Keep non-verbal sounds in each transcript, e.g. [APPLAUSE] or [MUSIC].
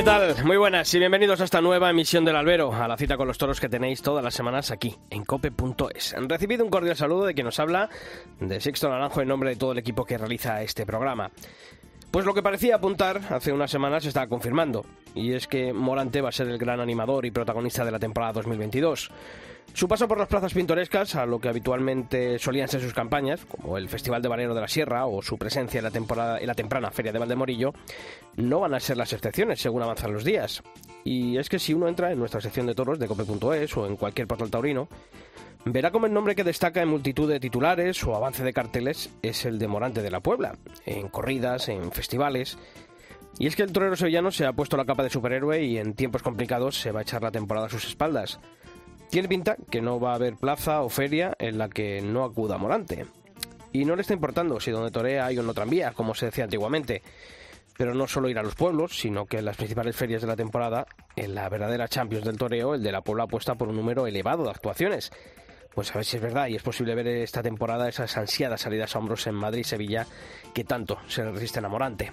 ¿Qué tal? Muy buenas y bienvenidos a esta nueva emisión del Albero, a la cita con los toros que tenéis todas las semanas aquí, en cope.es. Han recibido un cordial saludo de quien nos habla, de Sixto Naranjo, en nombre de todo el equipo que realiza este programa. Pues lo que parecía apuntar hace unas semanas se está confirmando, y es que Morante va a ser el gran animador y protagonista de la temporada 2022. Su paso por las plazas pintorescas, a lo que habitualmente solían ser sus campañas, como el Festival de Valero de la Sierra o su presencia en la, temporada, en la temprana Feria de Valdemorillo, no van a ser las excepciones según avanzan los días. Y es que si uno entra en nuestra sección de toros de cope.es o en cualquier portal taurino, verá como el nombre que destaca en multitud de titulares o avance de carteles es el de Morante de la Puebla, en corridas, en festivales. Y es que el torero sevillano se ha puesto la capa de superhéroe y en tiempos complicados se va a echar la temporada a sus espaldas. Tiene pinta que no va a haber plaza o feria en la que no acuda Morante. Y no le está importando si donde torea hay o no tranvía, como se decía antiguamente. Pero no solo ir a los pueblos, sino que en las principales ferias de la temporada, en la verdadera Champions del toreo, el de la Puebla apuesta por un número elevado de actuaciones. Pues a ver si es verdad y es posible ver esta temporada esas ansiadas salidas a hombros en Madrid y Sevilla que tanto se resisten a Morante.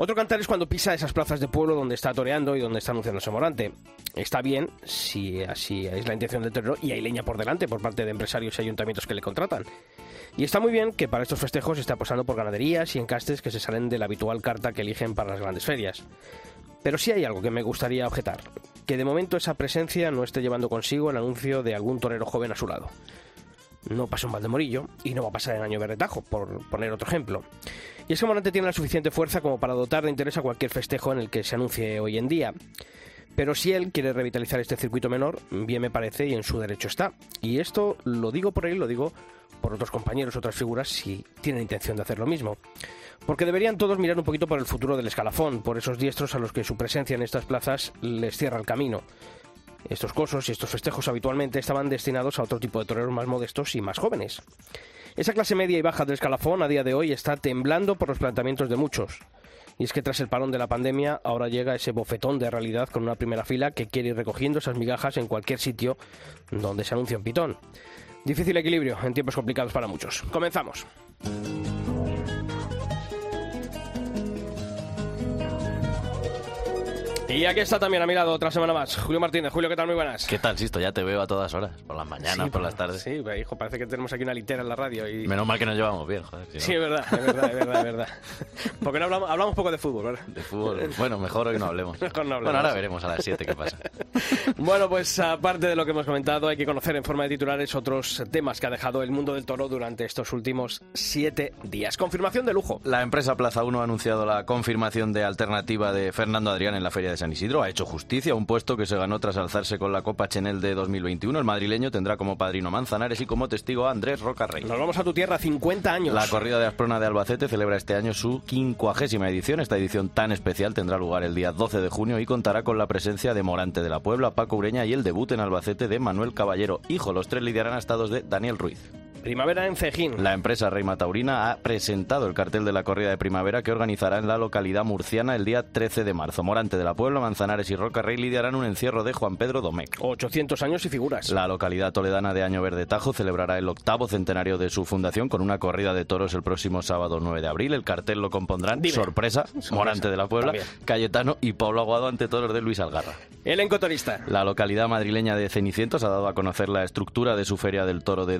Otro cantar es cuando pisa esas plazas de pueblo donde está toreando y donde está anunciándose Morante. Está bien si así es la intención del torero y hay leña por delante por parte de empresarios y ayuntamientos que le contratan. Y está muy bien que para estos festejos esté apostando por ganaderías y encastes que se salen de la habitual carta que eligen para las grandes ferias. Pero sí hay algo que me gustaría objetar, que de momento esa presencia no esté llevando consigo el anuncio de algún torero joven a su lado. No pasó en Valdemorillo y no va a pasar en Año Berretajo, por poner otro ejemplo. Y es que Morante tiene la suficiente fuerza como para dotar de interés a cualquier festejo en el que se anuncie hoy en día. Pero si él quiere revitalizar este circuito menor, bien me parece y en su derecho está. Y esto lo digo por él, lo digo por otros compañeros, otras figuras, si tienen intención de hacer lo mismo. Porque deberían todos mirar un poquito por el futuro del escalafón, por esos diestros a los que su presencia en estas plazas les cierra el camino. Estos cosos y estos festejos habitualmente estaban destinados a otro tipo de toreros más modestos y más jóvenes. Esa clase media y baja del escalafón a día de hoy está temblando por los planteamientos de muchos. Y es que tras el parón de la pandemia ahora llega ese bofetón de realidad con una primera fila que quiere ir recogiendo esas migajas en cualquier sitio donde se anuncia un pitón. Difícil equilibrio en tiempos complicados para muchos. Comenzamos. Y aquí está también a mi lado otra semana más, Julio Martínez. Julio, ¿qué tal? Muy buenas. ¿Qué tal, Sisto? Ya te veo a todas horas, por las mañanas, Sí, por las tardes. Sí, hijo, parece que tenemos aquí una litera en la radio. Y... Menos mal que nos llevamos bien, joder. si no, Sí, es verdad, es verdad, es verdad, es verdad. [LAUGHS] Porque no hablamos, hablamos poco de fútbol, ¿verdad? De fútbol. Bueno, mejor que no hablemos. [LAUGHS] Mejor no hablemos. Bueno, ahora veremos a las 7 qué pasa. [LAUGHS] Bueno, pues aparte de lo que hemos comentado, hay que conocer en forma de titulares otros temas que ha dejado el mundo del toro durante estos últimos siete días. Confirmación de lujo. La empresa Plaza 1 ha anunciado la confirmación de alternativa de Fernando Adrián en la Feria de San Isidro. Ha hecho justicia, un puesto que se ganó tras alzarse con la Copa Chenel de 2021. El madrileño tendrá como padrino Manzanares y como testigo a Andrés Rocarrey. Nos vamos a tu tierra, 50 años. La corrida de Asprona de Albacete celebra este año su quincuagésima edición. Esta edición tan especial tendrá lugar el día 12 de junio y contará con la presencia de Morante de la Puebla, Paco Ureña y el debut en Albacete de Manuel Caballero. Hijo, los tres lidiarán a estados de Daniel Ruiz. Primavera en Cejín. La empresa Reima Taurina ha presentado el cartel de la corrida de primavera que organizará en la localidad murciana el día 13 de marzo. Morante de la Puebla, Manzanares y Rocarrey lidiarán un encierro de Juan Pedro Domecq. 800 años y figuras. La localidad toledana de Año Verde Tajo celebrará el octavo centenario de su fundación con una corrida de toros el próximo sábado 9 de abril. El cartel lo compondrán Dime. sorpresa, Morante de la Puebla, También. Cayetano y Pablo Aguado ante toros de Luis Algarra. Elenco torista. La localidad madrileña de Cenicientos ha dado a conocer la estructura de su Feria del Toro de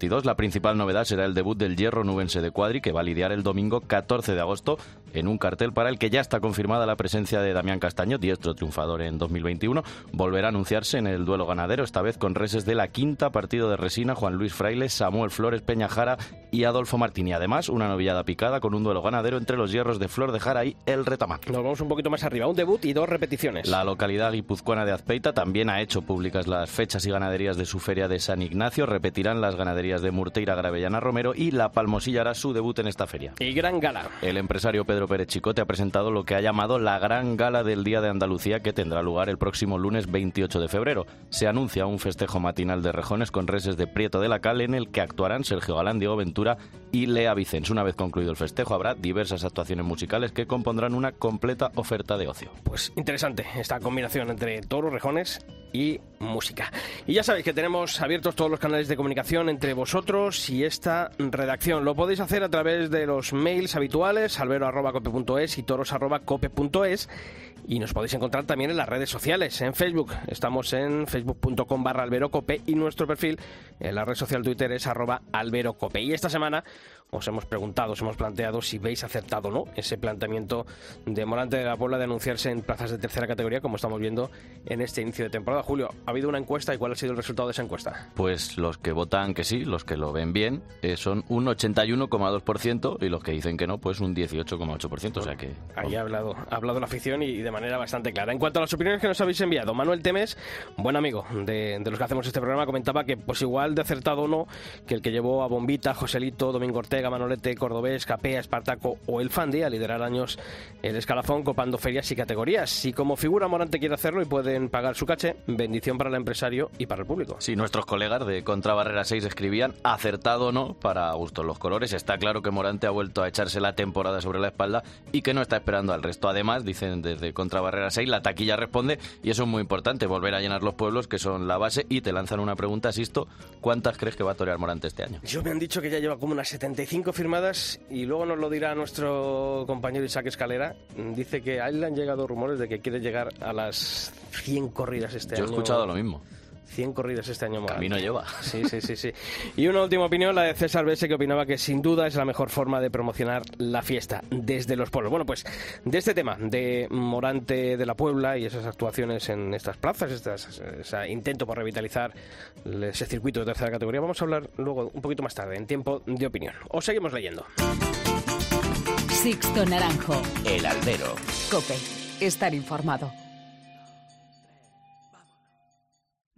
2022. La principal novedad será el debut del hierro nubense de Cuadri, que va a lidiar el domingo 14 de agosto en un cartel para el que ya está confirmada la presencia de Damián Castaño, diestro triunfador en 2021. Volverá a anunciarse en el duelo ganadero, esta vez con reses de la quinta, partido de Resina, Juan Luis Fraile, Samuel Flores, Peña Jara y Adolfo Martini. Además, una novillada picada con un duelo ganadero entre los hierros de Flor de Jara y el Retamar. Nos vamos un poquito más arriba. Un debut y dos repeticiones. La localidad Guipuzcoana de Azpeita también ha hecho públicas las fechas y ganaderías de su feria de San Ignacio. Repetirán las ganaderías de Murteira, Gravellana, Romero y La Palmosilla hará su debut en esta feria. Y gran gala. El empresario Pedro Pérez Chicote ha presentado lo que ha llamado la gran gala del Día de Andalucía que tendrá lugar el próximo lunes 28 de febrero. Se anuncia un festejo matinal de rejones con reses de Prieto de la Cal en el que actuarán Sergio Galán, Diego Ventura y Lea Vicens. Una vez concluido el festejo habrá diversas actuaciones musicales que compondrán una completa oferta de ocio. Pues interesante esta combinación entre toros, rejones y música. Y ya sabéis que tenemos abiertos todos los canales de comunicación entre vosotros y esta redacción. Lo podéis hacer a través de los mails habituales, albero.cope.es y toros.cope.es y nos podéis encontrar también en las redes sociales, en Facebook. Estamos en facebook.com barra alberocope y nuestro perfil en la red social Twitter es arroba alberocope. Y esta semana os hemos preguntado, os hemos planteado si veis acertado o no ese planteamiento de Morante de la Puebla de anunciarse en plazas de tercera categoría, como estamos viendo en este inicio de temporada. Julio, ¿ha habido una encuesta y cuál ha sido el resultado de esa encuesta? Pues los que votan que sí, los que lo ven bien, eh, son un 81,2% y los que dicen que no, pues un 18,8%. O sea que. Ahí ha hablado, ha hablado la afición y de manera bastante clara. En cuanto a las opiniones que nos habéis enviado, Manuel Temes, buen amigo de, de los que hacemos este programa, comentaba que, pues igual de acertado o no, que el que llevó a Bombita, Joselito, Domingo Ortega, Manolete, Cordobés, Capea, Espartaco o el Fandi a liderar años el escalafón copando ferias y categorías. Si como figura Morante quiere hacerlo y pueden pagar su caché, bendición para el empresario y para el público. Sí, nuestros colegas de Contra Barrera 6 escribían acertado o no para gustos los colores. Está claro que Morante ha vuelto a echarse la temporada sobre la espalda y que no está esperando al resto. Además, dicen desde Contra Barrera 6, la taquilla responde y eso es muy importante, volver a llenar los pueblos que son la base y te lanzan una pregunta, Sisto, ¿cuántas crees que va a torear Morante este año? Yo me han dicho que ya lleva como unas 75 firmadas y luego nos lo dirá nuestro compañero Isaac Escalera. Dice que a él le han llegado rumores de que quiere llegar a las 100 corridas este Yo año. he escuchado lo mismo. 100 corridas este año Morante. Camino lleva. Sí, sí, sí, sí. Y una última opinión, la de César Bese, que opinaba que sin duda es la mejor forma de promocionar la fiesta desde los pueblos. Bueno, pues de este tema, de Morante de la Puebla y esas actuaciones en estas plazas, estas, ese intento por revitalizar ese circuito de tercera categoría, vamos a hablar luego un poquito más tarde, en tiempo de opinión. Os seguimos leyendo. Sixto Naranjo. El albero. Cope. Estar informado.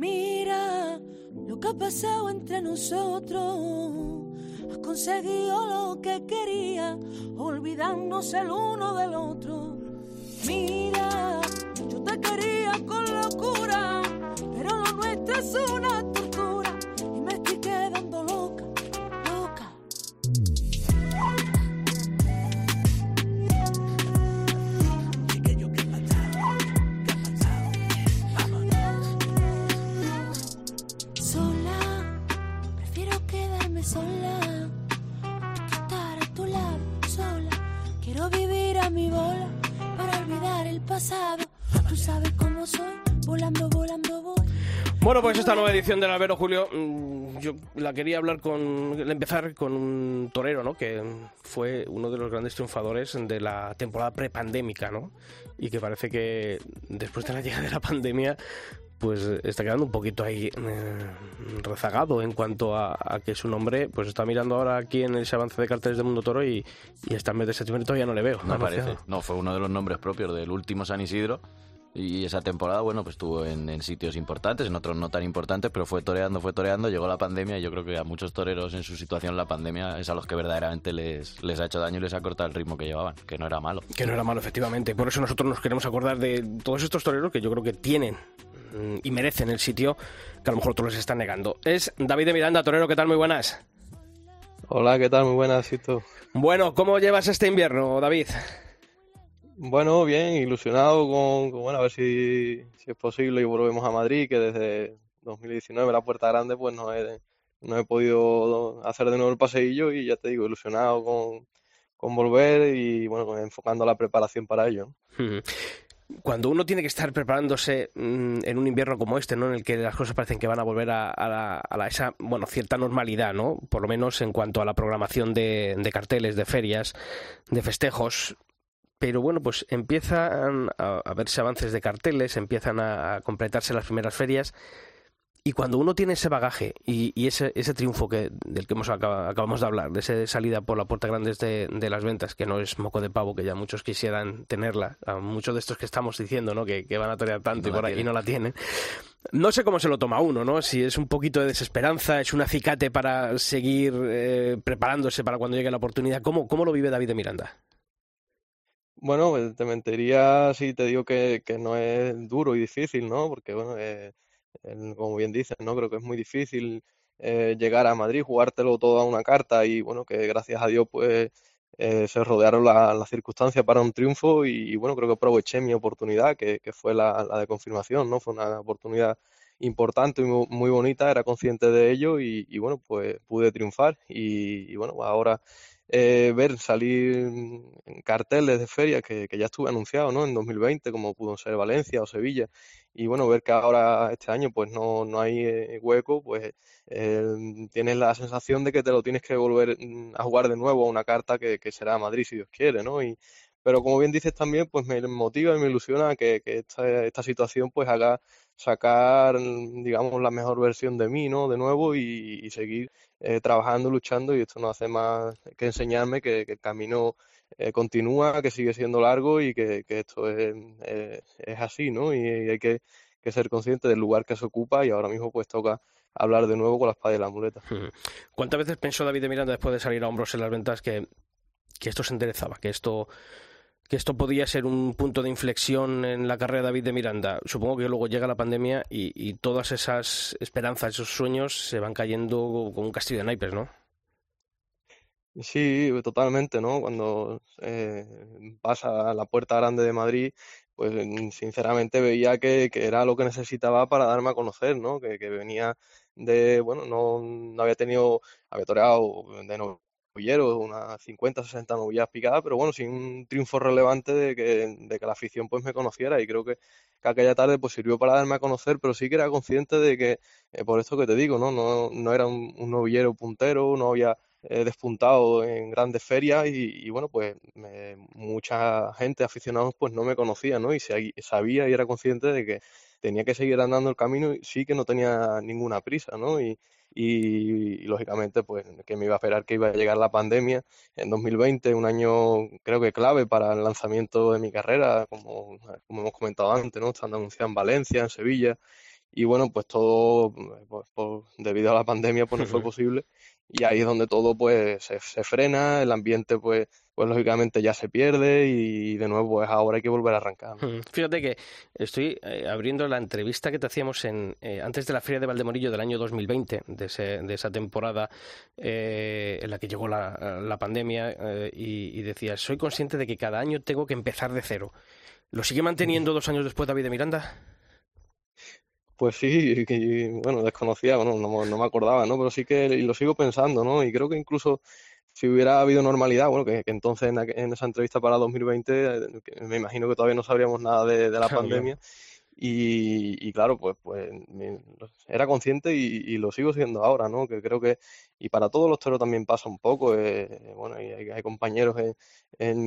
Mira lo que ha pasado entre nosotros. Has conseguido lo que quería, olvidándose el uno del otro. Mira, yo te quería con locura, pero lo nuestro es una sola estar a tu lado sola. Quiero vivir a mi bola para olvidar el pasado. Tú sabes cómo soy, volando, volando voy. Bueno, pues esta nueva edición del Albero Julio, mm, yo la quería hablar con, empezar con un torero, ¿no? Que fue uno de los grandes triunfadores de la temporada prepandémica, ¿no? Y que parece que después de la llegada de la pandemia, pues está quedando un poquito ahí eh, rezagado en cuanto a, a que su nombre, pues está mirando ahora aquí en ese avance de carteles de Mundo Toro y, y hasta el mes de septiembre todavía no le veo. No anunciado. parece. No, fue uno de los nombres propios del último San Isidro. Y esa temporada, bueno, pues estuvo en, en sitios importantes, en otros no tan importantes, pero fue toreando, fue toreando, llegó la pandemia y yo creo que a muchos toreros en su situación la pandemia es a los que verdaderamente les, les ha hecho daño y les ha cortado el ritmo que llevaban, que no era malo. Que no era malo, efectivamente. Por eso nosotros nos queremos acordar de todos estos toreros que yo creo que tienen y merecen el sitio que a lo mejor otros les están negando. Es David de Miranda, torero, ¿qué tal? Muy buenas. Hola, ¿qué tal? Muy buenas, Sisto. Bueno, ¿cómo llevas este invierno, David? Bueno, bien, ilusionado con, con, bueno, a ver si, si es posible y volvemos a Madrid, que desde 2019 la Puerta Grande pues no he, no he podido hacer de nuevo el paseillo y ya te digo, ilusionado con, con volver y bueno, enfocando la preparación para ello. Cuando uno tiene que estar preparándose mm, en un invierno como este, ¿no? En el que las cosas parecen que van a volver a, esa, bueno, cierta normalidad, ¿no? Por lo menos en cuanto a la programación de, de carteles, de ferias, de festejos. Pero bueno, pues empiezan a, verse avances de carteles, empiezan a completarse las primeras ferias. Y cuando uno tiene ese bagaje y, ese, ese, triunfo que, del que hemos acabamos de hablar, de esa salida por la puerta grande de, de, las ventas, que no es moco de pavo, que ya muchos quisieran tenerla, a muchos de estos que estamos diciendo, ¿no? Que, van a torear tanto y, por ahí, no la tienen. No sé cómo se lo toma uno, ¿no? Si es un poquito de desesperanza, es un acicate para seguir eh, preparándose para cuando llegue la oportunidad. ¿Cómo, ¿Cómo lo vive David de Miranda? Bueno, pues, te mentiría si te digo que, que no es duro y difícil, ¿no? Porque, bueno, eh, como bien dices, ¿no? Creo que es muy difícil eh, llegar a Madrid, jugártelo todo a una carta y bueno, que gracias a Dios pues eh, se rodearon las circunstancias para un triunfo y, bueno, creo que aproveché mi oportunidad, que, fue la, de confirmación, ¿no? Fue una oportunidad importante y muy, bonita, era consciente de ello y, bueno, pues pude triunfar y, bueno, ahora eh, ver salir en carteles de ferias que, que, ya estuve anunciado, ¿no? En 2020, como pudo ser Valencia o Sevilla, y bueno, ver que ahora este año pues no, no hay eh, hueco, pues eh, tienes la sensación de que te lo tienes que volver mm, a jugar de nuevo a una carta que, que será Madrid si Dios quiere, ¿no? Y, pero como bien dices también, pues me motiva y me ilusiona que, que esta, esta situación pues haga sacar, mm, digamos, la mejor versión de mí, ¿no? De nuevo y, seguir eh, trabajando, luchando y esto no hace más que enseñarme que, el camino eh, continúa, que sigue siendo largo y que, esto es, eh, es, así, ¿no? Y, hay que, ser consciente del lugar que se ocupa y ahora mismo pues toca hablar de nuevo con la espada y la muleta. ¿Cuántas veces pensó David de Miranda después de salir a hombros en las ventas que, que esto se enderezaba, que esto que esto podía ser un punto de inflexión en la carrera de David de Miranda. Supongo que luego llega la pandemia y, todas esas esperanzas, esos sueños se van cayendo como un castillo de naipes, ¿no? Sí, totalmente, ¿no? Cuando eh, pasa la puerta grande de Madrid, pues sinceramente veía que, era lo que necesitaba para darme a conocer, ¿no? Que, venía de, bueno, no, no había tenido, había toreado de novilleros, unas 50, 60 novillas picadas, pero bueno, sin un triunfo relevante de que, de que la afición pues me conociera y creo que, que aquella tarde pues sirvió para darme a conocer, pero sí que era consciente de que, eh, por esto que te digo, ¿no? No, no era un, un novillero puntero, no había he despuntado en grandes ferias y, bueno, pues mucha gente, aficionados, pues no me conocía, ¿no? Y sabía y era consciente de que tenía que seguir andando el camino y sí que no tenía ninguna prisa, ¿no? Y, y, lógicamente, pues que me iba a esperar que iba a llegar la pandemia en 2020, un año creo que clave para el lanzamiento de mi carrera, como, como hemos comentado antes, ¿no? Estando anunciado en Valencia, en Sevilla, y bueno, pues todo, pues, pues, debido a la pandemia, pues no fue [LAUGHS] posible y ahí es donde todo pues se, frena, el ambiente pues, pues lógicamente ya se pierde y de nuevo pues ahora hay que volver a arrancar. Fíjate que estoy eh, abriendo la entrevista que te hacíamos en, eh, antes de la Feria de Valdemorillo del año 2020, de, ese, de esa temporada eh, en la que llegó la, la pandemia y, y decías, soy consciente de que cada año tengo que empezar de cero. ¿Lo sigue manteniendo dos años después David de Miranda? Pues sí, bueno, desconocía, bueno, no, me acordaba, ¿no? Pero sí que lo sigo pensando, ¿no? Y creo que incluso si hubiera habido normalidad, bueno, que, entonces en, esa entrevista para 2020 eh, me imagino que todavía no sabríamos nada de, la [LAUGHS] pandemia. Y, claro, pues, pues era consciente y, lo sigo siendo ahora, ¿no? Que creo que, y para todos los toros también pasa un poco, eh, bueno, y hay, compañeros en,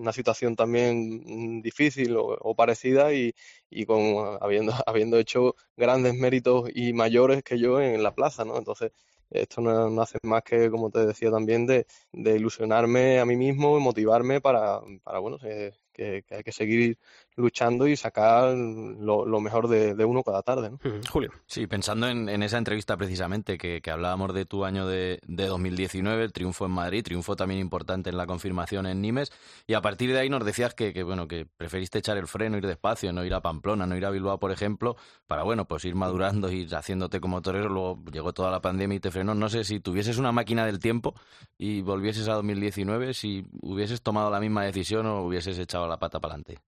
una situación también difícil o, parecida y, y con, habiendo, [LAUGHS] habiendo hecho grandes méritos y mayores que yo en la plaza, ¿no? Entonces, esto no, hace más que, como te decía también, de, de ilusionarme a mí mismo y motivarme para, para bueno, eh, que, hay que seguir luchando y sacar lo, mejor de, uno cada tarde. ¿no? Julio. Sí, pensando en, esa entrevista precisamente que, hablábamos de tu año de, 2019, el triunfo en Madrid, triunfo también importante en la confirmación en Nimes, y a partir de ahí nos decías que, bueno que preferiste echar el freno, ir despacio, no ir a Pamplona, no ir a Bilbao, por ejemplo, para bueno pues ir madurando, ir haciéndote como torero. Luego llegó toda la pandemia y te frenó. No sé si tuvieses una máquina del tiempo y volvieses a 2019, si hubieses tomado la misma decisión o hubieses echado la pata para adelante.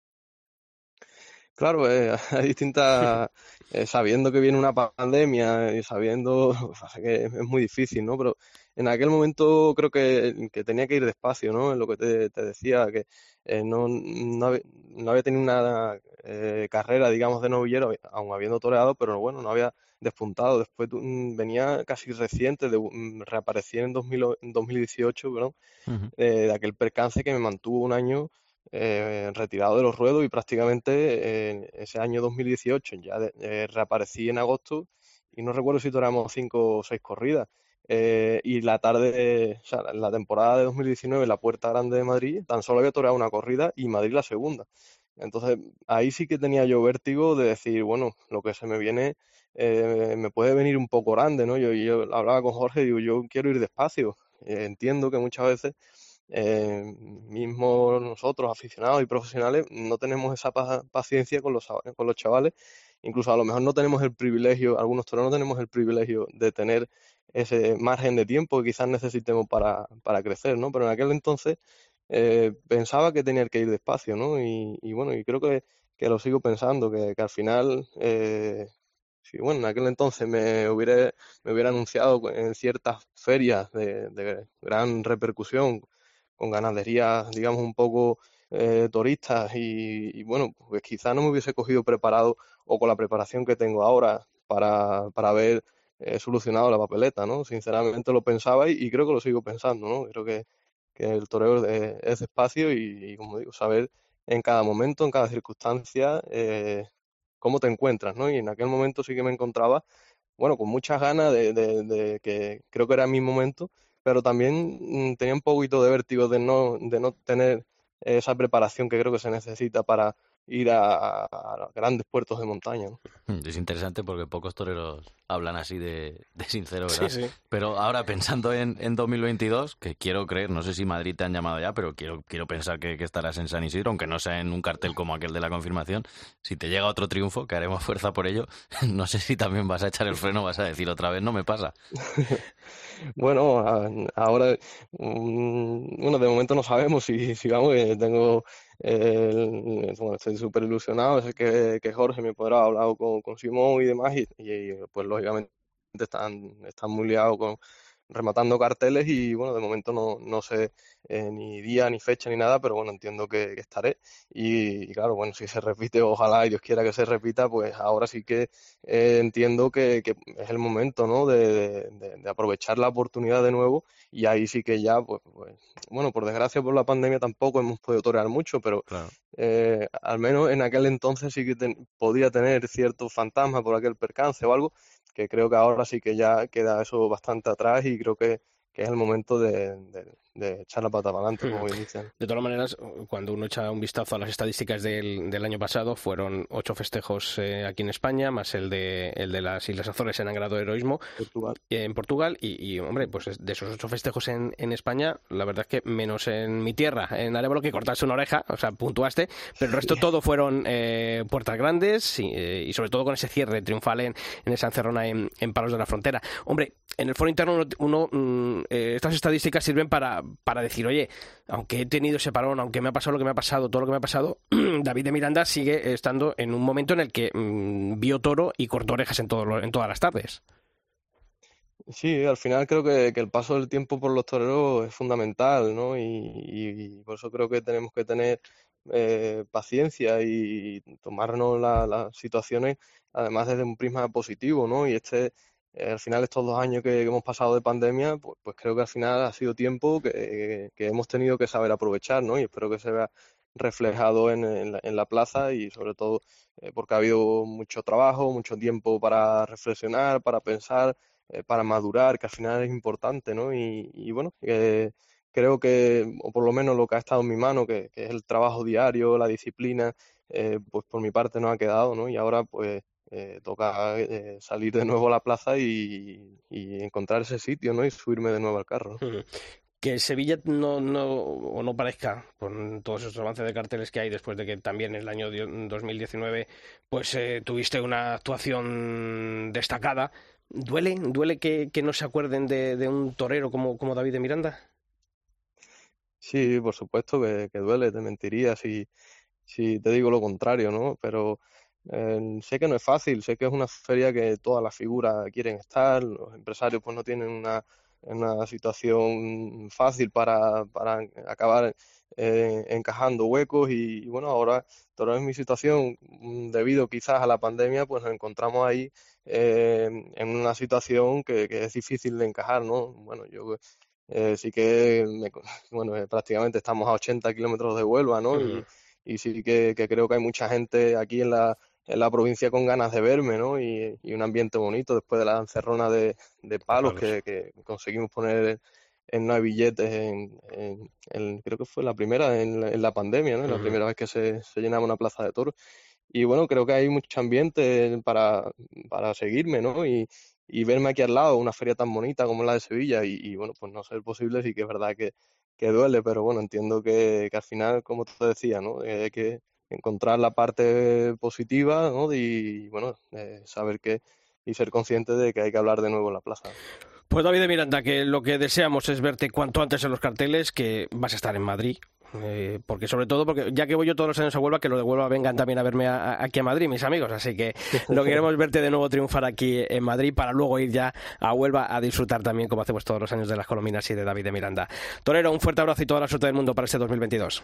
Claro, eh, [LAUGHS] hay distintas, eh, sabiendo que viene una pandemia y sabiendo que es muy difícil, ¿no? Pero en aquel momento creo que, tenía que ir despacio, ¿no? En lo que te, decía, que eh, no, no, había, tenido una carrera, digamos, de novillero, aún habiendo toreado, pero bueno, no había despuntado. Después mm, venía casi reciente, de, mm, reaparecí en, 2018, ¿no? de aquel percance que me mantuvo un año eh, retirado de los ruedos y prácticamente en ese año 2018 ya eh, reaparecí en agosto y no recuerdo si toramos cinco o seis corridas. Eh, y la tarde, o sea, la temporada de 2019, la Puerta Grande de Madrid, tan solo había toreado una corrida y Madrid la segunda. Entonces, ahí sí que tenía yo vértigo de decir, bueno, lo que se me viene eh, me puede venir un poco grande, ¿no? Yo, yo hablaba con Jorge y digo, yo quiero ir despacio. Eh, entiendo que muchas veces, eh, mismo nosotros, aficionados y profesionales, no tenemos esa paciencia con los, con los chavales. Incluso a lo mejor no tenemos el privilegio, algunos toreros no tenemos el privilegio de tener ese margen de tiempo que quizás necesitemos para, para crecer, ¿no? Pero en aquel entonces eh, pensaba que tenía que ir despacio, ¿no? Y, bueno, y creo que, que, lo sigo pensando, que, que al final, eh, si bueno, en aquel entonces me hubiera, me hubiera anunciado en ciertas ferias de gran repercusión, con ganaderías, digamos, un poco eh, turistas y, bueno, pues quizá no me hubiese cogido preparado o con la preparación que tengo ahora para, para haber eh, solucionado la papeleta, ¿no? Sinceramente lo pensaba y, y, creo que lo sigo pensando, ¿no? Creo que, que el toreo es despacio y, como digo, saber en cada momento, en cada circunstancia, eh, cómo te encuentras, ¿no? Y en aquel momento sí que me encontraba, bueno, con muchas ganas de, de, que creo que era mi momento, pero también mm, tenía un poquito de vértigo de no, de no tener esa preparación que creo que se necesita para ir a, grandes puertos de montaña. [LAUGHS] es interesante porque pocos toreros hablan así de, de sincero, ¿verdad? Pero ahora pensando en, en 2022, que quiero creer, no sé si Madrid te han llamado ya, pero quiero, quiero pensar que, que, estarás en San Isidro, aunque no sea en un cartel como aquel de la confirmación. Si te llega otro triunfo, que haremos fuerza por ello, [LAUGHS] no sé si también vas a echar el freno, vas a decir otra vez, no me pasa. [LAUGHS] bueno, ahora, mm, bueno, de momento no sabemos si, si vamos, tengo bueno, estoy súper ilusionado, sé que, que, Jorge me podrá hablar con, con Simón y demás, y, y, pues lógicamente están, están muy liados con, rematando carteles y bueno, de momento no, no sé eh, ni día, ni fecha, ni nada, pero bueno, entiendo que, estaré. Y, claro, bueno, si se repite, ojalá y Dios quiera que se repita, pues ahora sí que eh, entiendo que, que, es el momento, ¿no? De, de, aprovechar la oportunidad de nuevo y ahí sí que ya, pues, pues bueno, por desgracia por la pandemia tampoco hemos podido torear mucho, pero eh, al menos en aquel entonces sí que podía tener cierto fantasma por aquel percance o algo que creo que ahora sí que ya queda eso bastante atrás y creo que, que es el momento de, de echar la pata para adelante, como bien [LAUGHS] dicen. De todas maneras, cuando uno echa un vistazo a las estadísticas del, del año pasado, fueron ocho festejos eh, aquí en España, más el de, el de las Islas Azores en el grado de heroísmo Portugal. en Portugal. Y, hombre, pues de esos ocho festejos en, en, España, la verdad es que menos en mi tierra, en Arevalo, que cortaste una oreja, o sea, puntuaste, pero el resto todo fueron eh, puertas grandes y, eh, y, sobre todo con ese cierre triunfal en, en esa encerrona en, en Palos de la Frontera. Hombre, en el foro interno uno, uno mm, eh, estas estadísticas sirven para para decir, oye, aunque he tenido ese parón, aunque me ha pasado lo que me ha pasado, todo lo que me ha pasado, [CLEARS THROAT] David de Miranda sigue estando en un momento en el que mm, vio toro y cortó orejas en, todo, en todas las tardes. Sí, al final creo que, el paso del tiempo por los toreros es fundamental, ¿no? Y, por eso creo que tenemos que tener eh, paciencia y tomarnos las situaciones, además desde un prisma positivo, ¿no? Y este eh, al final estos dos años que, hemos pasado de pandemia, pues, pues, creo que al final ha sido tiempo que, hemos tenido que saber aprovechar, ¿no? Y espero que se vea reflejado en, la, plaza y sobre todo eh, porque ha habido mucho trabajo, mucho tiempo para reflexionar, para pensar, eh, para madurar, que al final es importante, ¿no? Y, bueno, creo que, o por lo menos lo que ha estado en mi mano, que, que es el trabajo diario, la disciplina, pues por mi parte no ha quedado, ¿no? Y ahora pues eh, toca eh, salir de nuevo a la plaza y, encontrar ese sitio, ¿no? Y subirme de nuevo al carro. Que Sevilla no, no, o no parezca, con todos esos avances de carteles que hay después de que también en el año 2019 pues eh, tuviste una actuación destacada, ¿duele, duele que, no se acuerden de, un torero como, como David de Miranda? Sí, por supuesto que, que duele, te mentiría si, si te digo lo contrario, ¿no? Pero eh, sé que no es fácil, sé que es una feria que todas las figuras quieren estar, los empresarios pues no tienen una, una situación fácil para, para acabar eh, encajando huecos y, bueno, ahora toda es mi situación, mm, debido quizás a la pandemia, pues nos encontramos ahí eh, en una situación que, que, es difícil de encajar, ¿no? Bueno, yo eh, sí que, me, [LAUGHS] bueno, prácticamente estamos a 80 kilómetros de Huelva, ¿no? y, y, sí que, que creo que hay mucha gente aquí en la en la provincia con ganas de verme, ¿no? Y, un ambiente bonito después de la encerrona de, palos que, conseguimos poner en nueve billetes en, creo que fue la primera en la, pandemia, ¿no? La primera vez que se, se, llenaba una plaza de toros. Y bueno, creo que hay mucho ambiente para, para seguirme, ¿no? Y, y verme aquí al lado, una feria tan bonita como la de Sevilla, y, bueno, pues no ser posible, sí que es verdad que, que duele, pero bueno, entiendo que, que, al final, como te decía, ¿no? Eh, que encontrar la parte positiva, ¿no? Y bueno, eh, saber que y ser consciente de que hay que hablar de nuevo en la plaza. Pues David de Miranda, que lo que deseamos es verte cuanto antes en los carteles, que vas a estar en Madrid, eh, porque sobre todo, porque ya que voy yo todos los años a Huelva, que lo de Huelva vengan también a verme aquí a Madrid, mis amigos. Así que [LAUGHS] lo que queremos verte de nuevo triunfar aquí en Madrid para luego ir ya a Huelva a disfrutar también, como hacemos todos los años, de las colombinas y de David de Miranda. Torero, un fuerte abrazo y toda la suerte del mundo para este 2022.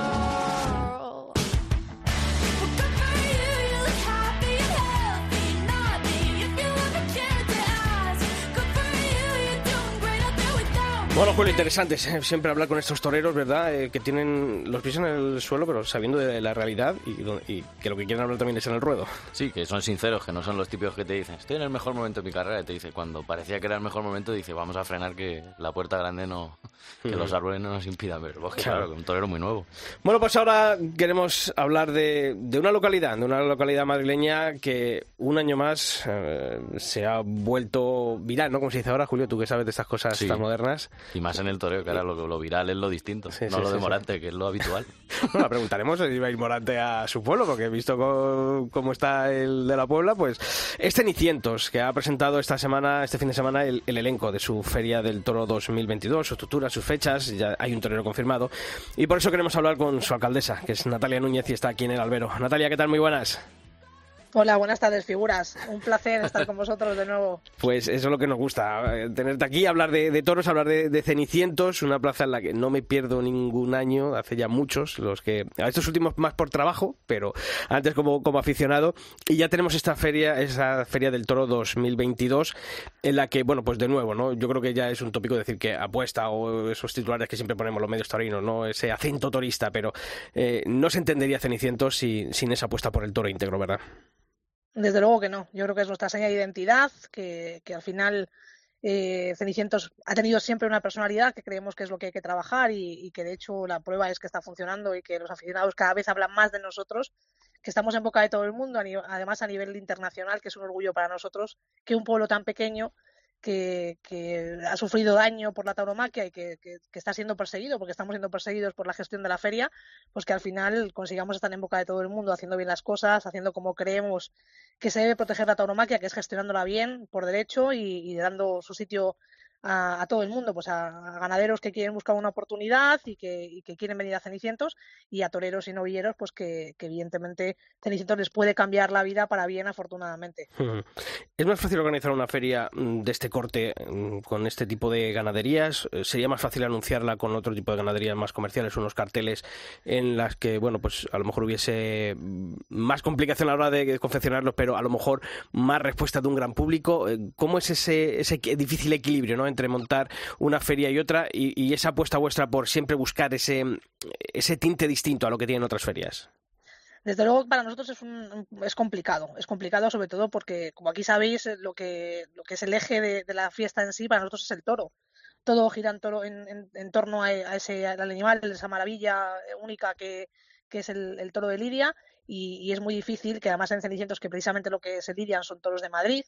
Bueno, Julio, interesante siempre hablar con estos toreros, ¿verdad? Eh, que tienen los pies en el suelo, pero sabiendo de la realidad y, que lo que quieren hablar también es en el ruedo. Sí, que son sinceros, que no son los típicos que te dicen, estoy en el mejor momento de mi carrera, y te dice, cuando parecía que era el mejor momento, dice, vamos a frenar que la puerta grande no, que los árboles no nos impidan ver. Claro, un torero muy nuevo. Bueno, pues ahora queremos hablar de, una localidad, de una localidad madrileña que un año más eh, se ha vuelto viral, ¿no? Como se dice ahora, Julio, tú que sabes de estas cosas tan modernas. Y más en el toreo, que ahora lo, viral es lo distinto, no lo de Morante, que es lo habitual. [LAUGHS] bueno, preguntaremos si va a ir Morante a su pueblo, porque he visto cómo, está el de la Puebla, pues es Cenicientos, que ha presentado esta semana, este fin de semana, el, elenco de su Feria del Toro 2022, su estructura, sus fechas, ya hay un torero confirmado. Y por eso queremos hablar con su alcaldesa, que es Natalia Núñez y está aquí en el albero. Natalia, ¿qué tal? Muy buenas. Hola, buenas tardes, figuras. Un placer estar con vosotros de nuevo. Pues eso es lo que nos gusta, eh, tenerte aquí, hablar de, toros, hablar de, cenicientos, una plaza en la que no me pierdo ningún año, hace ya muchos, los que, a estos últimos más por trabajo, pero antes como, aficionado, y ya tenemos esta feria, esa feria del toro 2022, en la que, bueno, pues de nuevo, ¿no? Yo creo que ya es un tópico decir que apuesta o esos titulares que siempre ponemos los medios taurinos, ¿no? Ese acento torista, pero eh, no se entendería cenicientos sin esa apuesta por el toro íntegro, ¿verdad? Desde luego que no. Yo creo que es nuestra seña de identidad, que, al final eh, Cenicientos ha tenido siempre una personalidad que creemos que es lo que hay que trabajar y, que de hecho la prueba es que está funcionando y que los aficionados cada vez hablan más de nosotros, que estamos en boca de todo el mundo, además a nivel internacional, que es un orgullo para nosotros que un pueblo tan pequeño que, ha sufrido daño por la tauromaquia y que, está siendo perseguido, porque estamos siendo perseguidos por la gestión de la feria, pues que al final consigamos estar en boca de todo el mundo haciendo bien las cosas, haciendo como creemos que se debe proteger la tauromaquia, que es gestionándola bien por derecho y dando su sitio a, todo el mundo, pues a, ganaderos que quieren buscar una oportunidad y que, quieren venir a Cenicientos y a toreros y novilleros, pues que, evidentemente Cenicientos les puede cambiar la vida para bien, afortunadamente. ¿Es más fácil organizar una feria mm, de este corte mm, con este tipo de ganaderías? Eh, ¿Sería más fácil anunciarla con otro tipo de ganaderías más comerciales, unos carteles en las que, bueno, pues a lo mejor hubiese mm, más complicación a la hora de confeccionarlos, pero a lo mejor más respuesta de un gran público? Eh, ¿Cómo es ese, ese difícil equilibrio, ¿no? Entre montar una feria y otra y, esa apuesta vuestra por siempre buscar ese, ese tinte distinto a lo que tienen otras ferias? Desde luego para nosotros es, es complicado, es complicado sobre todo porque, como aquí sabéis, lo que, lo que es el eje de, la fiesta en sí para nosotros es el toro. Todo gira en, toro, en, torno a, ese al animal, esa maravilla única que, que es el, toro de Lidia y, y, es muy difícil que además en Cenicientos que precisamente lo que se lidian son toros de Madrid,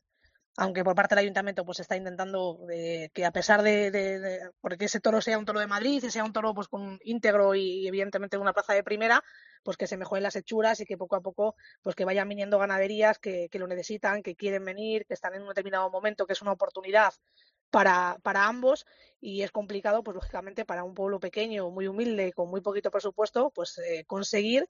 aunque por parte del ayuntamiento pues está intentando eh, que a pesar de, porque ese toro sea un toro de Madrid y sea un toro pues con íntegro y, evidentemente una plaza de primera pues que se mejoren las hechuras y que poco a poco pues que vayan viniendo ganaderías que, lo necesitan que quieren venir que están en un determinado momento que es una oportunidad para, para ambos y es complicado pues lógicamente para un pueblo pequeño muy humilde con muy poquito presupuesto pues eh, conseguir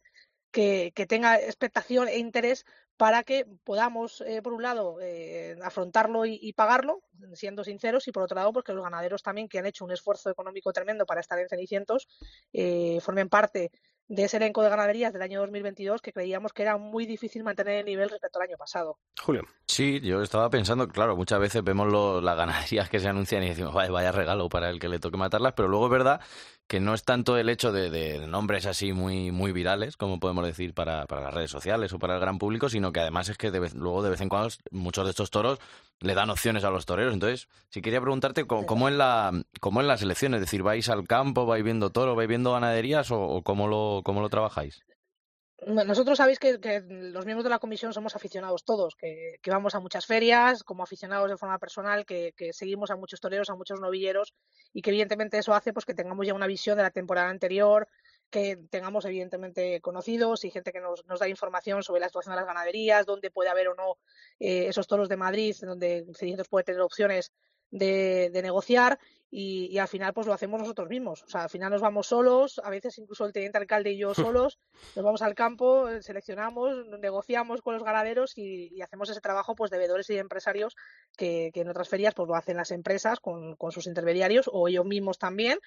que, tenga expectación e interés para que podamos, eh, por un lado, eh, afrontarlo y, pagarlo, siendo sinceros, y por otro lado, porque pues los ganaderos también, que han hecho un esfuerzo económico tremendo para estar en Cenicientos, eh, formen parte de ese elenco de ganaderías del año 2022 que creíamos que era muy difícil mantener el nivel respecto al año pasado. Julio. Sí, yo estaba pensando, claro, muchas veces vemos las ganaderías que se anuncian y decimos, vaya, vaya regalo para el que le toque matarlas, pero luego es verdad que no es tanto el hecho de, nombres así muy, muy virales, como podemos decir para, para, las redes sociales o para el gran público, sino que además es que luego de vez en cuando muchos de estos toros le dan opciones a los toreros. Entonces, si quería preguntarte cómo, es la, cómo en la selección, es decir, ¿vais al campo, vais viendo toro, vais viendo ganaderías o, cómo, lo, cómo lo trabajáis? Nosotros sabéis que, los miembros de la comisión somos aficionados todos, que, vamos a muchas ferias como aficionados de forma personal, que, seguimos a muchos toreros, a muchos novilleros y que evidentemente eso hace pues que tengamos ya una visión de la temporada anterior, que tengamos evidentemente conocidos y gente que nos, da información sobre la situación de las ganaderías, dónde puede haber o no eh, esos toros de Madrid, donde Cenicientos puede tener opciones de, negociar y, al final pues lo hacemos nosotros mismos. O sea, al final nos vamos solos, a veces incluso el teniente alcalde y yo [LAUGHS] solos, nos vamos al campo, seleccionamos, negociamos con los ganaderos y, hacemos ese trabajo pues de veedores y de empresarios que, en otras ferias pues lo hacen las empresas con, con sus intermediarios o ellos mismos también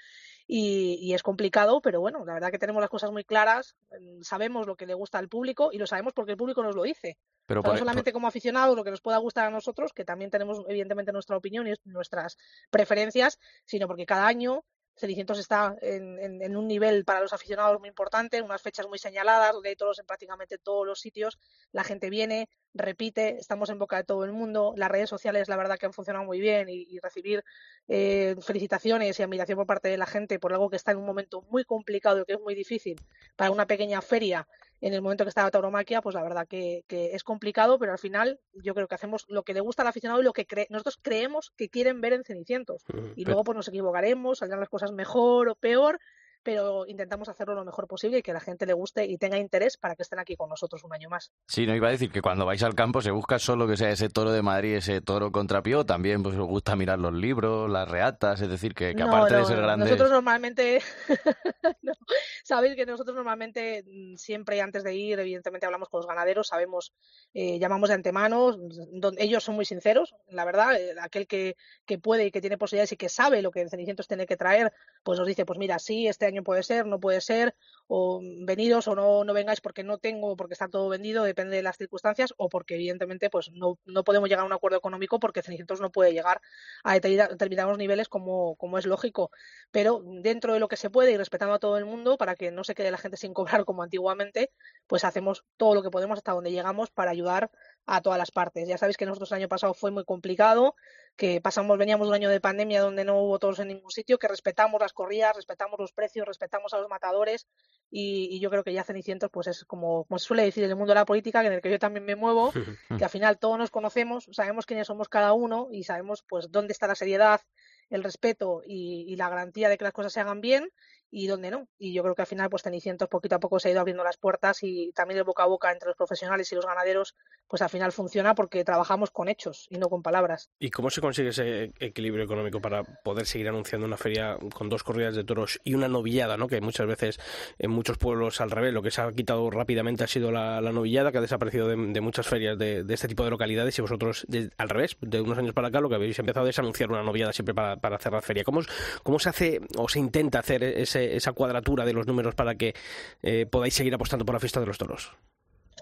y, es complicado, pero bueno, la verdad que tenemos las cosas muy claras, mm, sabemos lo que le gusta al público y lo sabemos porque el público nos lo dice. Pero no solamente como aficionados lo que nos pueda gustar a nosotros, que también tenemos evidentemente nuestra opinión y nuestras preferencias, sino porque cada año Cenicientos está en, un nivel para los aficionados muy importante, unas fechas muy señaladas, donde hay en prácticamente todos los sitios, la gente viene, repite, estamos en boca de todo el mundo, las redes sociales la verdad que han funcionado muy bien y, recibir eh, felicitaciones y admiración por parte de la gente por algo que está en un momento muy complicado y que es muy difícil para una pequeña feria en el momento que está la tauromaquia, pues la verdad que, es complicado, pero al final yo creo que hacemos lo que le gusta al aficionado y lo que nosotros creemos que quieren ver en Cenicientos. Y luego pues nos equivocaremos, saldrán las cosas mejor o peor, pero intentamos hacerlo lo mejor posible y que la gente le guste y tenga interés para que estén aquí con nosotros un año más. Sí, no iba a decir que cuando vais al campo se busca solo que sea ese toro de Madrid, ese toro contra Pío, también pues os gusta mirar los libros, las reatas, es decir, que, aparte de ser grandes... Nosotros normalmente, [LAUGHS] sabéis que nosotros normalmente mm, siempre antes de ir, evidentemente hablamos con los ganaderos, sabemos, eh, llamamos de antemano, donde ellos son muy sinceros, la verdad, eh, aquel que, que puede y que tiene posibilidades y que sabe lo que en Cenicientos tiene que traer, pues nos dice, pues mira, sí, este año puede ser, no puede ser, o venidos o no, no vengáis porque no tengo, porque está todo vendido, depende de las circunstancias, o porque evidentemente pues no, no podemos llegar a un acuerdo económico porque Cenicientos no puede llegar a determinados niveles como, como es lógico. Pero dentro de lo que se puede y respetando a todo el mundo, para que no se quede la gente sin cobrar como antiguamente, pues hacemos todo lo que podemos hasta donde llegamos para ayudar a todas las partes. Ya sabéis que nosotros el año pasado fue muy complicado, que pasamos, veníamos de un año de pandemia donde no hubo todos en ningún sitio, que respetamos las corridas, respetamos los precios, respetamos a los matadores y, yo creo que ya Cenicientos pues es como, como se suele decir en el mundo de la política, en el que yo también me muevo, [LAUGHS] que al final todos nos conocemos, sabemos quiénes somos cada uno y sabemos pues dónde está la seriedad, el respeto y, la garantía de que las cosas se hagan bien y dónde no. Y yo creo que al final, pues Cenicientos poquito a poco se ha ido abriendo las puertas y también el boca a boca entre los profesionales y los ganaderos, pues al final funciona porque trabajamos con hechos y no con palabras. ¿Y cómo se consigue ese equilibrio económico para poder seguir anunciando una feria con dos corridas de toros y una novillada, ¿no? que muchas veces en muchos pueblos al revés, lo que se ha quitado rápidamente ha sido la, novillada, que ha desaparecido de, muchas ferias de, este tipo de localidades y vosotros al revés, de unos años para acá lo que habéis empezado es anunciar una novillada siempre para, para cerrar feria. ¿Cómo, ¿Cómo se hace o se intenta hacer ese esa cuadratura de los números para que eh, podáis seguir apostando por la fiesta de los toros?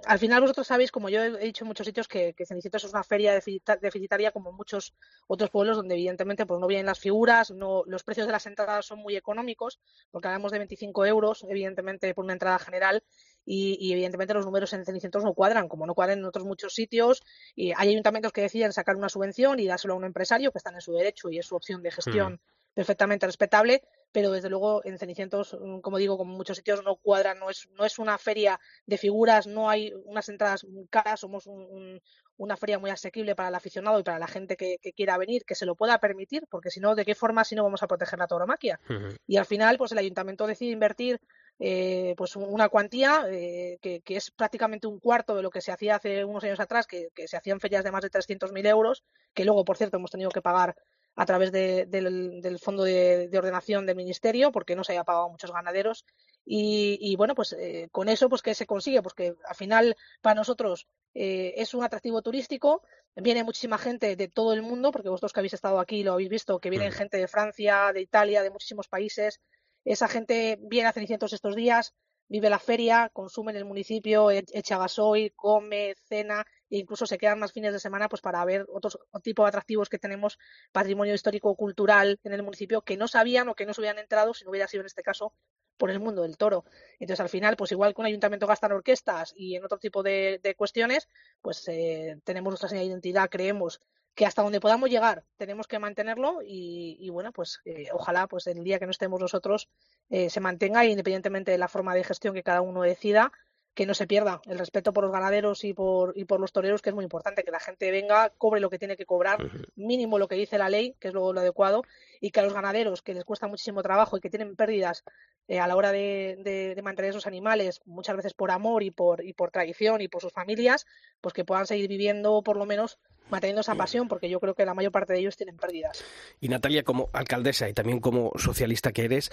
al final vosotros sabéis, como yo he dicho en muchos sitios, que, que Cenicientos es una feria deficitaria como muchos otros pueblos donde evidentemente pues no vienen las figuras, no, los precios de las entradas son muy económicos, porque hablamos de 25 euros, evidentemente, por una entrada general, y, evidentemente los números en Cenicientos no cuadran, como no cuadran en otros muchos sitios, y hay ayuntamientos que deciden sacar una subvención y dárselo a un empresario que está en su derecho y es su opción de gestión. Mm perfectamente respetable, pero desde luego en Cenicientos, mm, como digo, como en muchos sitios no cuadra, no es, no es una feria de figuras, no hay unas entradas caras, somos una feria muy asequible para el aficionado y para la gente que, quiera venir, que se lo pueda permitir, porque si no, ¿de qué forma si no vamos a proteger la tauromaquia? Y al final, pues el ayuntamiento decide invertir eh, pues una cuantía eh, que, es prácticamente un cuarto de lo que se hacía hace unos años atrás, que, que se hacían ferias de más de 300.000 euros, que luego, por cierto, hemos tenido que pagar a través del, fondo de, ordenación del ministerio porque no se haya pagado a muchos ganaderos. Y, bueno pues eh, con eso pues que se consigue pues que al final para nosotros eh, es un atractivo turístico. Viene muchísima gente de todo el mundo porque vosotros que habéis estado aquí lo habéis visto que vienen gente de Francia de Italia de muchísimos países. Esa gente viene a Cenicientos estos días vive la feria, consume en el municipio, e-, echa gasoil, come, cena e incluso se quedan más fines de semana pues para ver otros tipo de atractivos que tenemos, patrimonio histórico cultural en el municipio que no sabían o que no se hubieran entrado si no hubiera sido en este caso por el mundo del toro. Entonces, al final, pues igual que un ayuntamiento gasta en orquestas y en otro tipo de, cuestiones, pues eh, tenemos nuestra señal de identidad, creemos que hasta donde podamos llegar tenemos que mantenerlo y, bueno, pues eh, ojalá pues el día que no estemos nosotros eh, se mantenga independientemente de la forma de gestión que cada uno decida, que no se pierda. El respeto por los ganaderos y por, y por los toreros, que es muy importante, que la gente venga, cobre lo que tiene que cobrar, mínimo lo que dice la ley, que es lo, adecuado, y que a los ganaderos, que les cuesta muchísimo trabajo y que tienen pérdidas eh, a la hora de, mantener esos animales, muchas veces por amor y por, y por tradición y por sus familias, pues que puedan seguir viviendo por lo menos manteniendo esa pasión, porque yo creo que la mayor parte de ellos tienen pérdidas. Y Natalia, como alcaldesa y también como socialista que eres,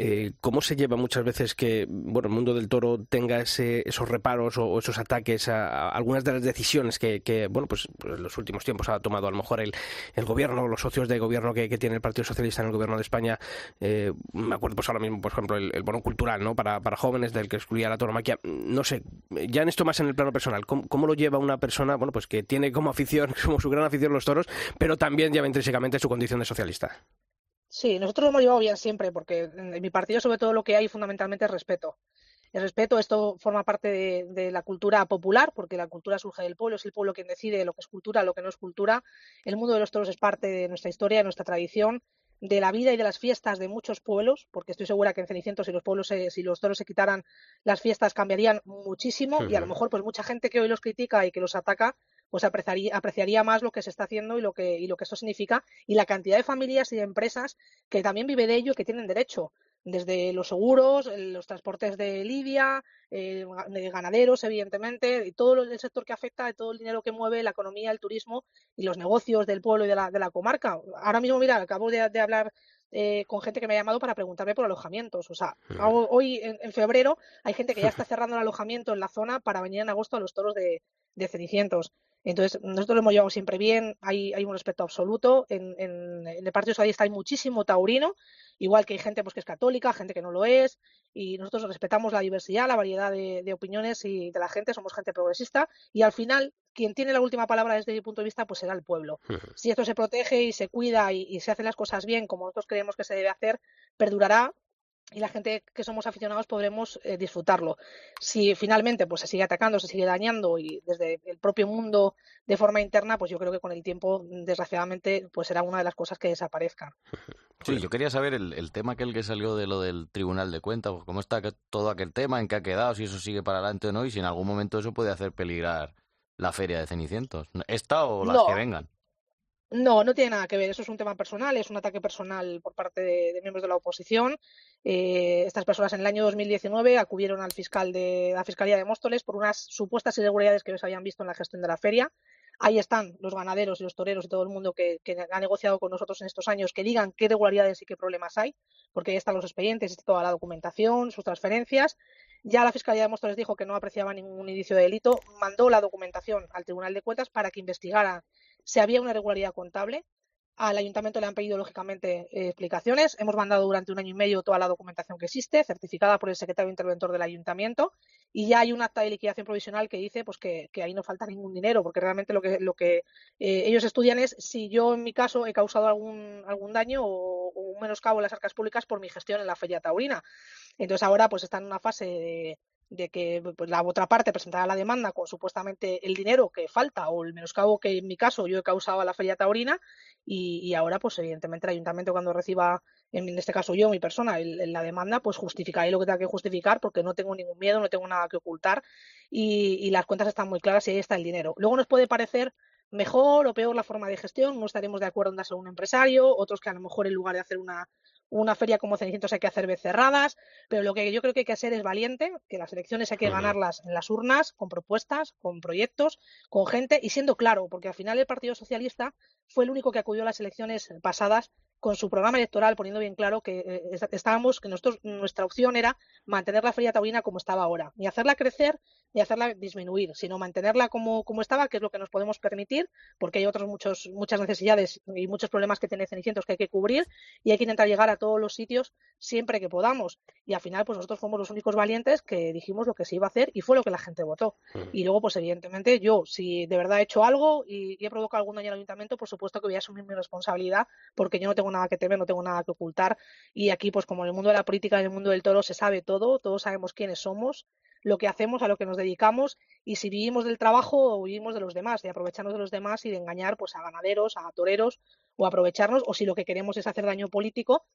eh, ¿cómo se lleva muchas veces que bueno, el mundo del toro tenga ese, esos reparos o, esos ataques a, algunas de las decisiones que, bueno, pues, pues, en los últimos tiempos ha tomado a lo mejor el, el gobierno, los socios de gobierno que, tiene el Partido Socialista en el gobierno de España? Eh, me acuerdo pues ahora mismo, por ejemplo, el, bono cultural ¿no? para, para jóvenes del que excluía la toromaquia. No sé, ya en esto más en el plano personal, ¿cómo, ¿cómo, lo lleva una persona bueno, pues que tiene como afición, [LAUGHS] como su gran afición los toros, pero también lleva intrínsecamente su condición de socialista? Sí, nosotros lo hemos llevado bien siempre, porque en mi partido sobre todo lo que hay fundamentalmente es respeto. El respeto, esto forma parte de, la cultura popular, porque la cultura surge del pueblo, es el pueblo quien decide lo que es cultura, lo que no es cultura. El mundo de los toros es parte de nuestra historia, de nuestra tradición, de la vida y de las fiestas de muchos pueblos, porque estoy segura que en Cenicientos si los pueblos si los toros se quitaran, las fiestas cambiarían muchísimo y a lo mejor pues mucha gente que hoy los critica y que los ataca pues apreciaría, apreciaría más lo que se está haciendo y lo que, y lo que esto significa y la cantidad de familias y de empresas que también vive de ello y que tienen derecho desde los seguros, los transportes de lidia, eh, de ganaderos, evidentemente, y todo el sector que afecta, de todo el dinero que mueve la economía, el turismo y los negocios del pueblo y de la, de la comarca. Ahora mismo, mira, acabo de, hablar eh, con gente que me ha llamado para preguntarme por alojamientos. O sea, hoy en, febrero hay gente que ya [LAUGHS] está cerrando el alojamiento en la zona para venir en agosto a los toros de, de Cenicientos. Entonces, nosotros lo hemos llevado siempre bien, hay, hay un respeto absoluto. En, en, el Partido Socialista hay muchísimo taurino, igual que hay gente pues, que es católica, gente que no lo es, y nosotros respetamos la diversidad, la variedad de, opiniones y de la gente, somos gente progresista, y al final, quien tiene la última palabra desde mi punto de vista, pues será el pueblo. Si esto se protege y se cuida y, y se hacen las cosas bien, como nosotros creemos que se debe hacer, perdurará y la gente que somos aficionados podremos eh, disfrutarlo. Si finalmente pues se sigue atacando, se sigue dañando y desde el propio mundo de forma interna, pues yo creo que con el tiempo, desgraciadamente, pues será una de las cosas que desaparezcan. [LAUGHS] Sí, yo quería saber el, tema aquel que salió de lo del Tribunal de Cuentas, pues, cómo está todo aquel tema, en qué ha quedado, si eso sigue para adelante o no, y si en algún momento eso puede hacer peligrar la feria de Cenicientos. ¿Esta o las que vengan? No, no tiene nada que ver. Eso es un tema personal, es un ataque personal por parte de, miembros de la oposición. Eh, estas personas en el año 2019 acudieron al fiscal de la Fiscalía de Móstoles por unas supuestas irregularidades que se habían visto en la gestión de la feria. Ahí están los ganaderos y los toreros y todo el mundo que, ha negociado con nosotros en estos años que digan qué irregularidades y qué problemas hay, porque ahí están los expedientes, está toda la documentación, sus transferencias. Ya la Fiscalía de Móstoles dijo que no apreciaba ningún indicio de delito, mandó la documentación al Tribunal de Cuentas para que investigara si había una irregularidad contable. Al ayuntamiento le han pedido, lógicamente, eh, explicaciones. Hemos mandado durante un año y medio toda la documentación que existe, certificada por el secretario interventor del ayuntamiento, y ya hay un acta de liquidación provisional que dice pues que, ahí no falta ningún dinero, porque realmente lo que, lo que eh, ellos estudian es si yo, en mi caso, he causado algún, daño o, o, un menoscabo en las arcas públicas por mi gestión en la feria taurina. Entonces ahora pues están en una fase de, de que pues, la otra parte presentará la demanda con supuestamente el dinero que falta o el menoscabo que en mi caso yo he causado a la feria taurina y, ahora pues evidentemente el ayuntamiento cuando reciba en este caso yo mi persona la demanda pues justificaré lo que tenga que justificar porque no tengo ningún miedo no tengo nada que ocultar y, y las cuentas están muy claras y ahí está el dinero. Luego nos puede parecer mejor o peor la forma de gestión no estaremos de acuerdo en dárselo a un empresario otros que a lo mejor en lugar de hacer una una feria como Cenicientos hay que hacer becerradas, pero lo que yo creo que hay que ser es valiente, que las elecciones hay que ganarlas en las urnas, con propuestas, con proyectos, con gente y siendo claro, porque al final el Partido Socialista fue el único que acudió a las elecciones pasadas con su programa electoral poniendo bien claro que eh, estábamos que nosotros nuestra opción era mantener la feria taurina como estaba ahora, ni hacerla crecer ni hacerla disminuir, sino mantenerla como, como estaba, que es lo que nos podemos permitir, porque hay otros muchos muchas necesidades y muchos problemas que tiene Cenicientos que hay que cubrir y hay que intentar llegar a todos los sitios siempre que podamos. Y al final, pues nosotros fuimos los únicos valientes que dijimos lo que se iba a hacer y fue lo que la gente votó. Mm. Y luego, pues evidentemente, yo, si de verdad he hecho algo y, he provocado algún daño al ayuntamiento, por supuesto que voy a asumir mi responsabilidad, porque yo no tengo nada que temer, no tengo nada que ocultar. Y aquí, pues como en el mundo de la política, en el mundo del toro, se sabe todo, todos sabemos quiénes somos lo que hacemos, a lo que nos dedicamos y si vivimos del trabajo o vivimos de los demás, de aprovecharnos de los demás y de engañar pues a ganaderos, a toreros o aprovecharnos o si lo que queremos es hacer daño político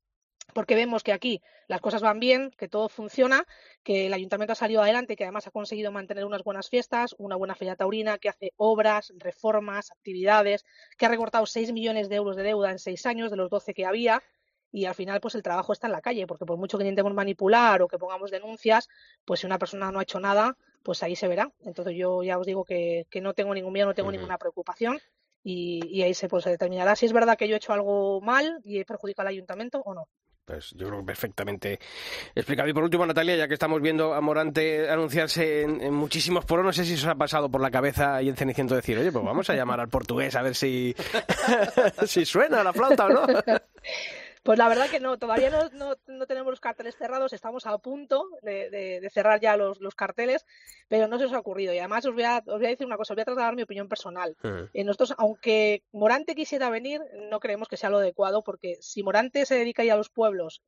porque vemos que aquí las cosas van bien, que todo funciona, que el ayuntamiento ha salido adelante, que además ha conseguido mantener unas buenas fiestas, una buena feria taurina, que hace obras, reformas, actividades, que ha recortado 6 millones de euros de deuda en seis años de los 12 que había. Y al final, pues el trabajo está en la calle, porque por mucho que intentemos manipular o que pongamos denuncias, pues si una persona no ha hecho nada, pues ahí se verá. Entonces yo ya os digo que, no tengo ningún miedo, no tengo ninguna preocupación y, ahí se, pues, determinará si es verdad que yo he hecho algo mal y he perjudicado al ayuntamiento o no. Pues yo creo que perfectamente explicado. Y por último, Natalia, ya que estamos viendo a Morante anunciarse en, muchísimos poros, no sé si os ha pasado por la cabeza y en Ceniciento decir, oye, pues vamos a llamar al portugués a ver si, [LAUGHS] si suena la flauta o no. [LAUGHS] Pues la verdad que no, todavía no, no, tenemos los carteles cerrados, estamos a punto de, cerrar ya los, los, carteles, pero no se os ha ocurrido. Y además os voy a, os voy a decir una cosa, os voy a trasladar mi opinión personal. Ah. Eh, nosotros, aunque Morante quisiera venir, no creemos que sea lo adecuado, porque si Morante se dedica ya a los pueblos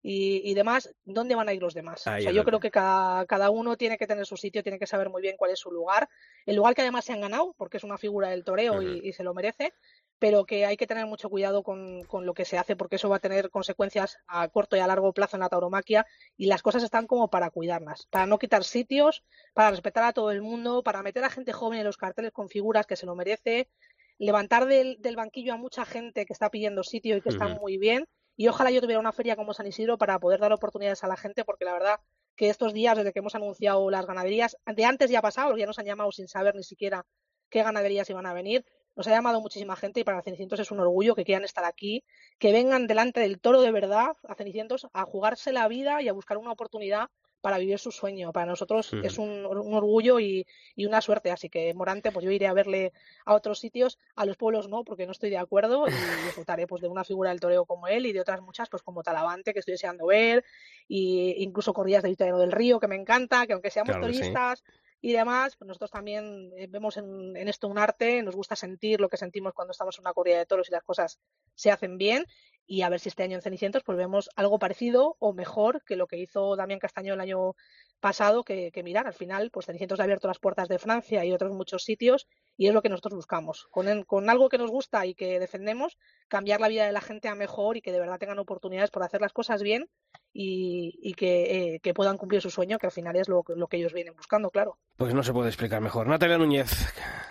y, y, demás, ¿dónde van a ir los demás? o sea, yo creo que cada, cada, uno tiene que tener su sitio, tiene que saber muy bien cuál es su lugar. El lugar que además se han ganado, porque es una figura del toreo y, y, se lo merece pero que hay que tener mucho cuidado con, con, lo que se hace porque eso va a tener consecuencias a corto y a largo plazo en la tauromaquia y las cosas están como para cuidarlas, para no quitar sitios, para respetar a todo el mundo, para meter a gente joven en los carteles con figuras que se lo merece, levantar del, del banquillo a mucha gente que está pidiendo sitio y que está muy bien y ojalá yo tuviera una feria como San Isidro para poder dar oportunidades a la gente porque la verdad que estos días desde que hemos anunciado las ganaderías, de antes ya ha pasado, ya nos han llamado sin saber ni siquiera qué ganaderías iban a venir nos ha llamado muchísima gente y para Cenicientos es un orgullo que quieran estar aquí, que vengan delante del toro de verdad a Cenicientos a jugarse la vida y a buscar una oportunidad para vivir su sueño. Para nosotros es un, orgullo y, una suerte. Así que Morante, pues yo iré a verle a otros sitios, a los pueblos no, porque no estoy de acuerdo y [LAUGHS] disfrutaré pues de una figura del toreo como él y de otras muchas, pues como Talavante, que estoy deseando ver, y incluso corridas de Vitero del Río, que me encanta, que aunque seamos turistas, y demás, pues nosotros también eh, vemos en, esto un arte, nos gusta sentir lo que sentimos cuando estamos en una corrida de toros y las cosas se hacen bien. Y a ver si este año en Cenicientos pues vemos algo parecido o mejor que lo que hizo Damián Castaño el año pasado que, mirar. Al final, pues Cenicientos ha abierto las puertas de Francia y otros muchos sitios y es lo que nosotros buscamos. Con, con algo que nos gusta y que defendemos, cambiar la vida de la gente a mejor y que de verdad tengan oportunidades por hacer las cosas bien y, eh, que, puedan cumplir su sueño, que al final es lo, que ellos vienen buscando, claro. Pues no se puede explicar mejor. Natalia Núñez,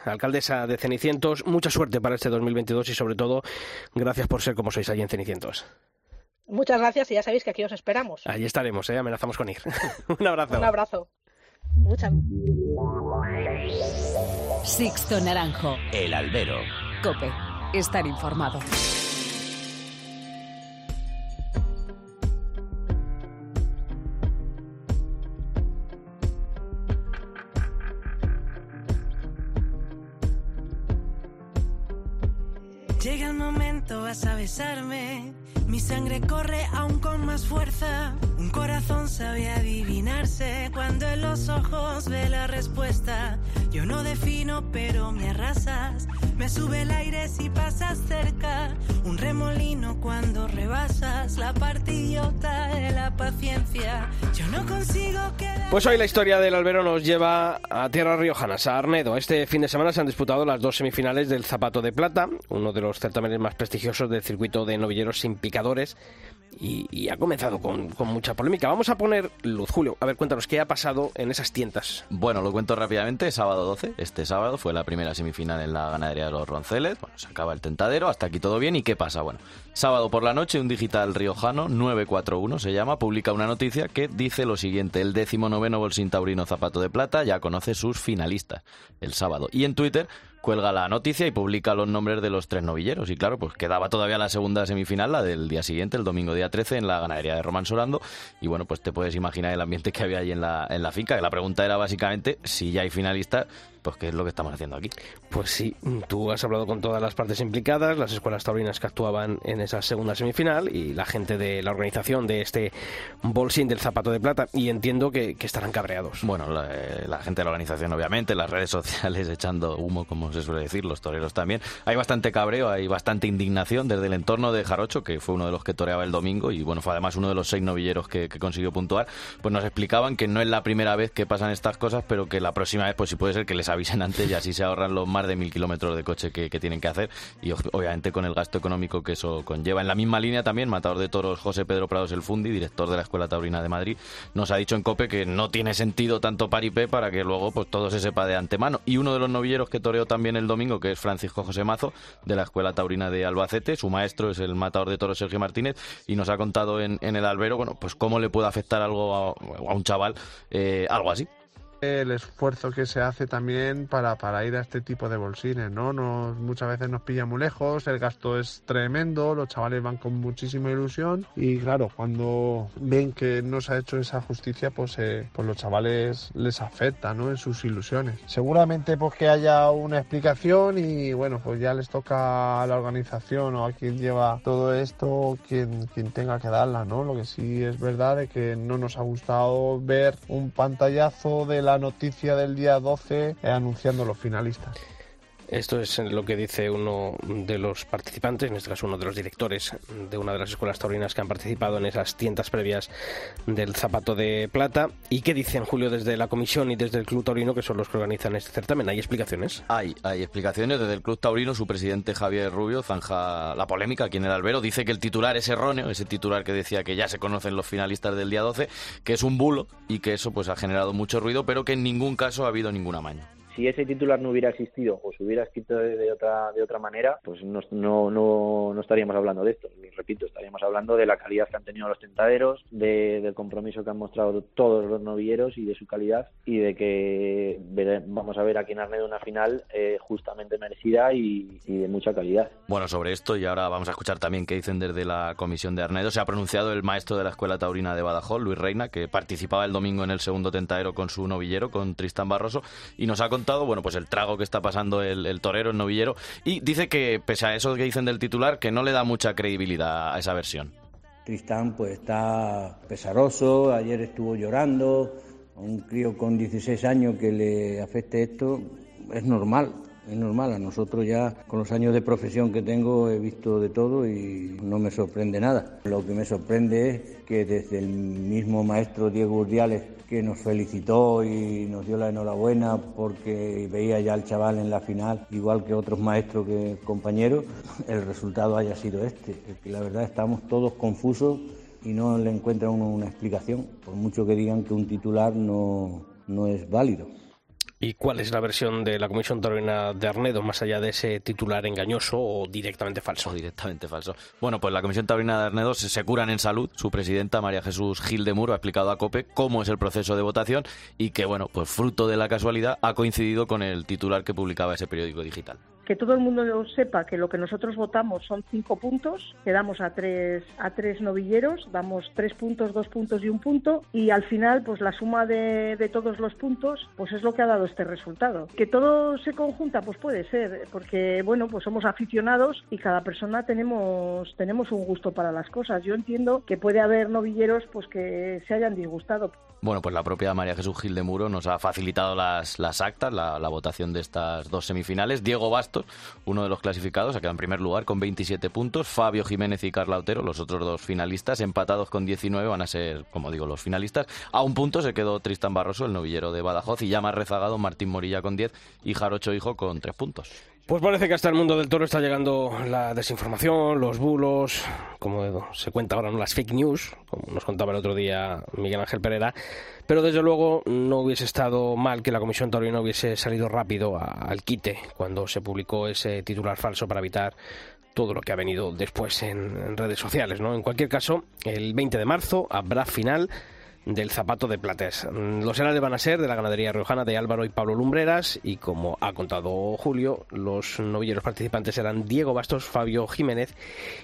alcaldesa de Cenicientos, mucha suerte para este 2022 y sobre todo, gracias por ser como sois allí en Cenicientos. Muchas gracias y ya sabéis que aquí os esperamos. Allí estaremos, ¿eh? amenazamos con ir. [LAUGHS] Un abrazo. Un abrazo. Muchas Sixto Naranjo. El albero. Cope. Estar informado. Llega el momento, vas a besarme mi sangre corre aún con más fuerza. Un corazón sabe adivinarse cuando en los ojos ve la respuesta. Yo no defino, pero me arrasas. Me sube el aire si pasas cerca. Un remolino cuando rebasas la parte idiota de la paciencia. Pues hoy la historia del albero nos lleva a tierras riojanas, a Arnedo. Este fin de semana se han disputado las dos semifinales del Zapato de Plata, uno de los certámenes más prestigiosos del circuito de novilleros sin picadores, y, ha comenzado con, con mucha polémica. Vamos a poner luz, Julio. A ver, cuéntanos, ¿qué ha pasado en esas tientas? Bueno, lo cuento rápidamente. Sábado 12, este sábado fue la primera semifinal en la ganadería de los Ronceles. Bueno, se acaba el tentadero, hasta aquí todo bien. ¿Y qué pasa? Bueno, sábado por la noche, un digital riojano, 941 se llama, publica una noticia que dice lo siguiente: el décimo noveno Bolsín Taurino Zapato de Plata ya conoce sus finalistas el sábado. Y en Twitter cuelga la noticia y publica los nombres de los tres novilleros. Y claro, pues quedaba todavía la segunda semifinal, la del día siguiente, el domingo día 13, en la ganadería de Román Sorando. Y bueno, pues te puedes imaginar el ambiente que había allí en la, en la finca. Que la pregunta era básicamente si ya hay finalistas, pues qué es lo que estamos haciendo aquí. Pues sí, tú has hablado con todas las partes implicadas, las escuelas taurinas que actuaban en esa segunda semifinal y la gente de la organización de este bolsín del zapato de plata y entiendo que, que estarán cabreados. Bueno, la, eh, la gente de la organización, obviamente, las redes sociales [LAUGHS] echando humo, como se suele decir, los toreros también. Hay bastante cabreo, hay bastante indignación desde el entorno de Jarocho, que fue uno de los que toreaba el domingo y bueno, fue además uno de los seis novilleros que, que consiguió puntuar. Pues nos explicaban que no es la primera vez que pasan estas cosas, pero que la próxima vez, pues sí puede ser que les avisen antes y así se ahorran los más de mil kilómetros de coche que, tienen que hacer y ob- obviamente con el gasto económico que eso conlleva. En la misma línea también, matador de toros José Pedro Prados El Fundi, director de la Escuela Taurina de Madrid, nos ha dicho en COPE que no tiene sentido tanto paripé para que luego pues todo se sepa de antemano. Y uno de los novilleros que toreó también el domingo, que es Francisco José Mazo, de la Escuela Taurina de Albacete, su maestro es el matador de toros Sergio Martínez, y nos ha contado en, el albero, bueno, pues cómo le puede afectar algo a, a un chaval, eh, algo así. El esfuerzo que se hace también para, para ir a este tipo de bolsines, ¿no? Nos, muchas veces nos pilla muy lejos, el gasto es tremendo, los chavales van con muchísima ilusión y claro, cuando ven que no se ha hecho esa justicia, pues, eh, pues los chavales les afecta, ¿no? En sus ilusiones. Seguramente pues que haya una explicación y bueno, pues ya les toca a la organización o a quien lleva todo esto, quien, quien tenga que darla, ¿no? Lo que sí es verdad es que no nos ha gustado ver un pantallazo de la noticia del día 12 eh, anunciando los finalistas. Esto es lo que dice uno de los participantes, en este caso uno de los directores de una de las escuelas taurinas que han participado en esas tientas previas del zapato de plata. ¿Y qué dicen, Julio, desde la comisión y desde el Club Taurino, que son los que organizan este certamen? ¿Hay explicaciones? Hay, hay explicaciones desde el Club Taurino. Su presidente Javier Rubio zanja la polémica aquí en el albero. Dice que el titular es erróneo, ese titular que decía que ya se conocen los finalistas del día 12, que es un bulo y que eso pues ha generado mucho ruido, pero que en ningún caso ha habido ningún amaño. Si ese titular no hubiera existido o se hubiera escrito de, otra de otra manera, pues no, no, no, estaríamos hablando de esto. Y repito, estaríamos hablando de la calidad que han tenido los tentaderos, de, del compromiso que han mostrado todos los novilleros y de su calidad y de que vamos a ver aquí en Arnedo una final eh, justamente merecida y, y de mucha calidad. Bueno, sobre esto, y ahora vamos a escuchar también qué dicen desde la comisión de Arnedo, se ha pronunciado el maestro de la Escuela Taurina de Badajoz, Luis Reina, que participaba el domingo en el segundo tentadero con su novillero, con Tristán Barroso, y nos ha contado, bueno, pues el trago que está pasando el, el torero, el novillero, y dice que, pese a eso que dicen del titular, que no le da mucha credibilidad a esa versión. Tristán pues está pesaroso, ayer estuvo llorando, a un crío con 16 años que le afecte esto es normal, es normal. A nosotros ya con los años de profesión que tengo he visto de todo y no me sorprende nada. Lo que me sorprende es que desde el mismo maestro Diego Urdiales que nos felicitó y nos dio la enhorabuena porque veía ya al chaval en la final, igual que otros maestros que compañeros, [LAUGHS] el resultado haya sido este. Es que la verdad estamos todos confusos y no le encuentra uno una explicación, por mucho que digan que un titular no, no es válido. ¿Y cuál es la versión de la Comisión Taurina de Arnedo, más allá de ese titular engañoso o directamente falso? Directamente falso. Bueno, pues la Comisión Taurina de Arnedo se, se curan en salud. Su presidenta, María Jesús Gil de Muro, ha explicado a COPE cómo es el proceso de votación y que, bueno, pues fruto de la casualidad ha coincidido con el titular que publicaba ese periódico digital. Que todo el mundo sepa que lo que nosotros votamos son cinco puntos, que damos a tres, a tres novilleros, damos tres puntos, dos puntos y un punto, y al final, pues la suma de, de todos los puntos, pues es lo que ha dado este resultado. Que todo se conjunta, pues puede ser, porque bueno, pues somos aficionados y cada persona tenemos, tenemos un gusto para las cosas. Yo entiendo que puede haber novilleros pues que se hayan disgustado. Bueno, pues la propia María Jesús Gil de Muro nos ha facilitado las, las actas, la, la votación de estas dos semifinales. Diego Bastos Uno de los clasificados ha quedado en primer lugar con 27 puntos. Fabio Jiménez y Carla Otero, los otros dos finalistas, empatados con 19, van a ser, como digo, los finalistas. A un punto se quedó Tristan Barroso, el novillero de Badajoz, y ya más rezagado Martín Morilla con 10 y Jarocho Hijo con 3 puntos. Pues parece que hasta el mundo del toro está llegando la desinformación, los bulos, como se cuenta ahora, ¿no? las fake news, como nos contaba el otro día Miguel Ángel Pereira. Pero desde luego no hubiese estado mal que la Comisión Torino hubiese salido rápido al quite cuando se publicó ese titular falso para evitar todo lo que ha venido después en, en redes sociales. ¿no? En cualquier caso, el 20 de marzo habrá final del zapato de Platés. Los herales van a ser de la ganadería riojana de Álvaro y Pablo Lumbreras y como ha contado Julio, los novilleros participantes serán Diego Bastos, Fabio Jiménez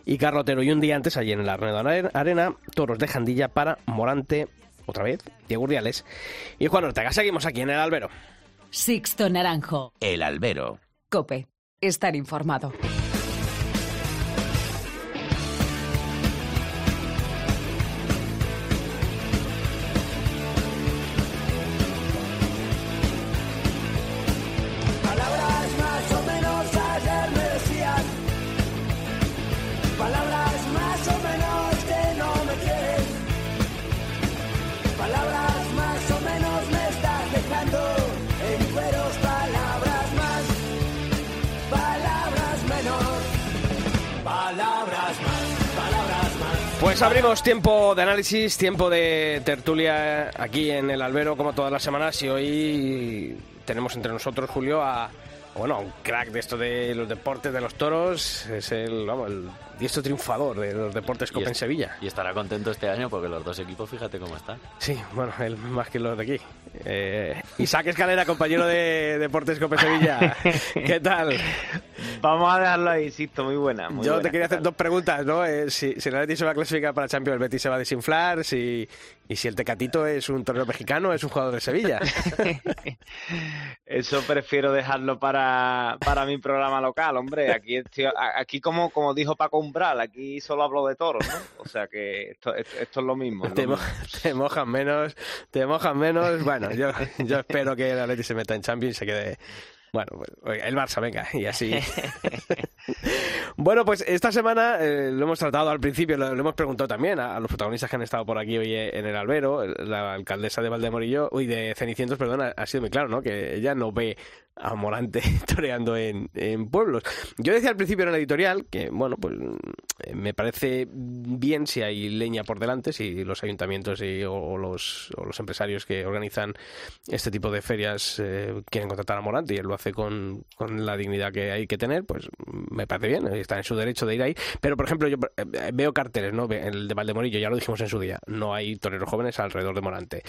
y Carlotero. Y un día antes, allí en la Arena, toros de Jandilla para Morante, otra vez, Diego Urdiales y Juan Ortega. Seguimos aquí en el albero. Sixto Naranjo. El albero. Cope. Estar informado. Pues abrimos tiempo de análisis, tiempo de tertulia aquí en el albero como todas las semanas y hoy tenemos entre nosotros, Julio, a bueno, un crack de esto de los deportes de los toros, es el, vamos, el diestro triunfador de los deportes Copa en Sevilla. Y estará contento este año porque los dos equipos, fíjate cómo están. Sí, bueno, él más que los de aquí. Eh, Isaac Escalera, compañero de Deportes Copa Sevilla. [LAUGHS] ¿Qué tal? Vamos a dejarlo ahí, insisto, muy buena. Muy Yo buena. te quería hacer dos preguntas, ¿no? Eh, si, si el Betis se va a clasificar para Champions, el Betis se va a desinflar, si, y si el Tecatito es un torero mexicano, es un jugador de Sevilla. [LAUGHS] Eso prefiero dejarlo para, para mi programa local, hombre. Aquí, estoy- aquí como, como dijo Paco Umbral, aquí solo hablo de toros, ¿no? O sea que esto, esto, esto es lo mismo. es lo Te, mo- mismo. [LAUGHS] te mojan menos, te mojan menos. Bueno, yo, yo espero que el Atleti se meta en Champions y se quede. Bueno, pues, el Barça, venga, y así. [LAUGHS] bueno, pues esta semana eh, lo hemos tratado al principio, lo, lo hemos preguntado también a, a los protagonistas que han estado por aquí hoy en el albero. La alcaldesa de Valdemorillo, uy, de Cenicientos, perdón, ha, ha sido muy claro, ¿no? Que ella no ve a Morante [LAUGHS] toreando en, en pueblos. Yo decía al principio en el editorial que, bueno, pues eh, me parece bien si hay leña por delante, si los ayuntamientos y, o, los, o los empresarios que organizan este tipo de ferias eh, quieren contratar a Morante y él lo hace con, con la dignidad que hay que tener, pues me parece bien, está en su derecho de ir ahí. Pero, por ejemplo, yo eh, veo carteles, ¿no? El de Valdemorillo, ya lo dijimos en su día, no hay toreros jóvenes alrededor de Morante.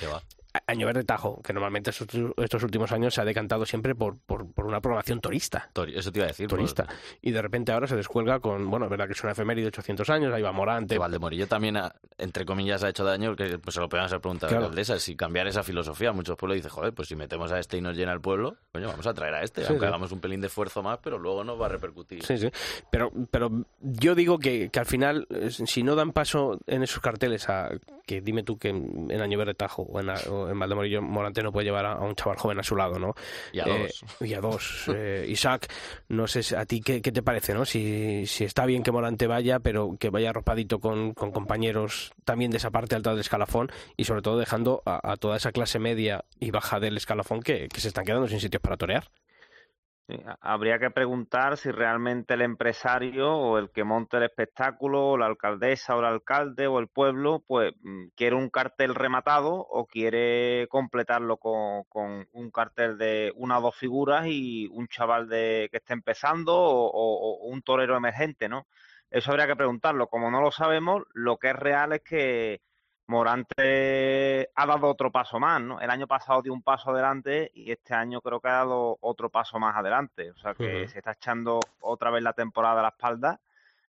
A- Año Verde Tajo, que normalmente estos, últimos años se ha decantado siempre por, por, por una programación turista. Eso te iba a decir. Turista. Y de repente ahora se descuelga con, bueno, es verdad que es una efeméride de 800 años, ahí va Morante. que Valdemorillo también, ha- entre comillas, ha hecho daño, que pues, se lo podemos hacer preguntar a Claro. la alcaldesa, si cambiar esa filosofía. Muchos pueblos dicen, joder, pues si metemos a este y nos llena el pueblo, coño, vamos a traer a este, Sí, aunque sí. hagamos un pelín de esfuerzo más, pero luego nos va a repercutir. Sí, sí. Pero, pero yo digo que, que al final, eh, si no dan paso en esos carteles a que dime tú que en en Año Verde Tajo o en, o en Valdemorillo Morante no puede llevar a, a un chaval joven a su lado, ¿no? Y a Eh, dos. y a dos. Eh, Isaac, no sé si- a ti qué, qué te parece, ¿no? Si, si está bien que Morante vaya, pero que vaya arropadito con, con compañeros también de esa parte alta del escalafón y sobre todo dejando a, a toda esa clase media y baja del escalafón que, que se están quedando sin sitios para torear. Ha- Habría que preguntar si realmente el empresario o el que monte el espectáculo, o la alcaldesa o el alcalde o el pueblo, pues mm, quiere un cartel rematado o quiere completarlo con, con un cartel de una o dos figuras y un chaval de que esté empezando o, o- o un torero emergente, ¿no? Eso habría que preguntarlo. Como no lo sabemos, lo que es real es que Morante ha dado otro paso más, ¿no? El año pasado dio un paso adelante y este año creo que ha dado otro paso más adelante. O sea que se está echando otra vez la temporada a la espalda.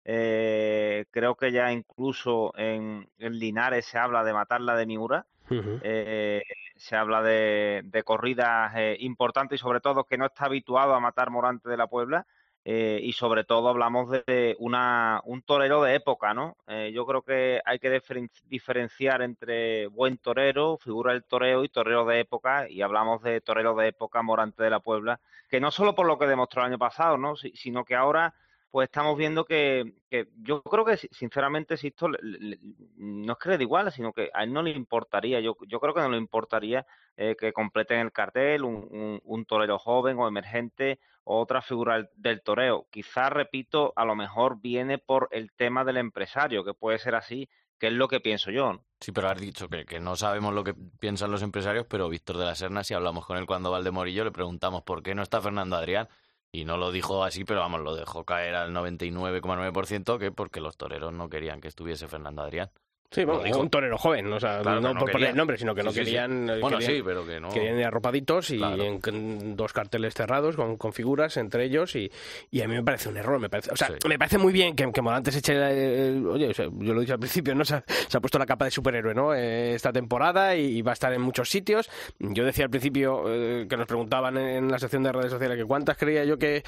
Eh, creo que ya incluso en, en Linares se habla de matarla de Miura. Eh, se habla de, de corridas eh, importantes y sobre todo que no está habituado a matar Morante de la Puebla eh, y sobre todo hablamos de una, un torero de época, ¿no? Eh, yo creo que hay que diferenciar entre buen torero, figura del toreo y torero de época, y hablamos de torero de época Morante de la Puebla, que no solo por lo que demostró el año pasado, ¿no? sino que ahora pues estamos viendo que, yo creo que sinceramente Sisto no es que le dé igual, sino que a él no le importaría, yo, yo creo que no le importaría eh, que completen el cartel un, un, torero joven o emergente o otra figura del toreo. Quizás, repito, a lo mejor viene por el tema del empresario, que puede ser así, que es lo que pienso yo. Sí, pero has dicho que, que, no sabemos lo que piensan los empresarios, pero Víctor de la Serna, si hablamos con él cuando va al de Morillo, le preguntamos por qué no está Fernando Adrián y no lo dijo así, pero vamos, lo dejó caer al 99,9%, que porque los toreros no querían que estuviese Fernando Adrián. Sí, bueno, un torero joven, o sea, no, por poner el nombre, sino que no querían, Bueno, sí, pero que no. Querían ir arropaditos y en, dos carteles cerrados con, con, figuras entre ellos y, y a mí me parece un error, me parece, o sea, me parece muy bien que, que Morantes eche, el, oye, yo lo dicho al principio, ¿no? Se ha, puesto la capa de superhéroe, ¿no? Eh, esta temporada y, va a estar en muchos sitios. Yo decía al principio eh, que nos preguntaban en la sección de redes sociales que cuántas creía yo que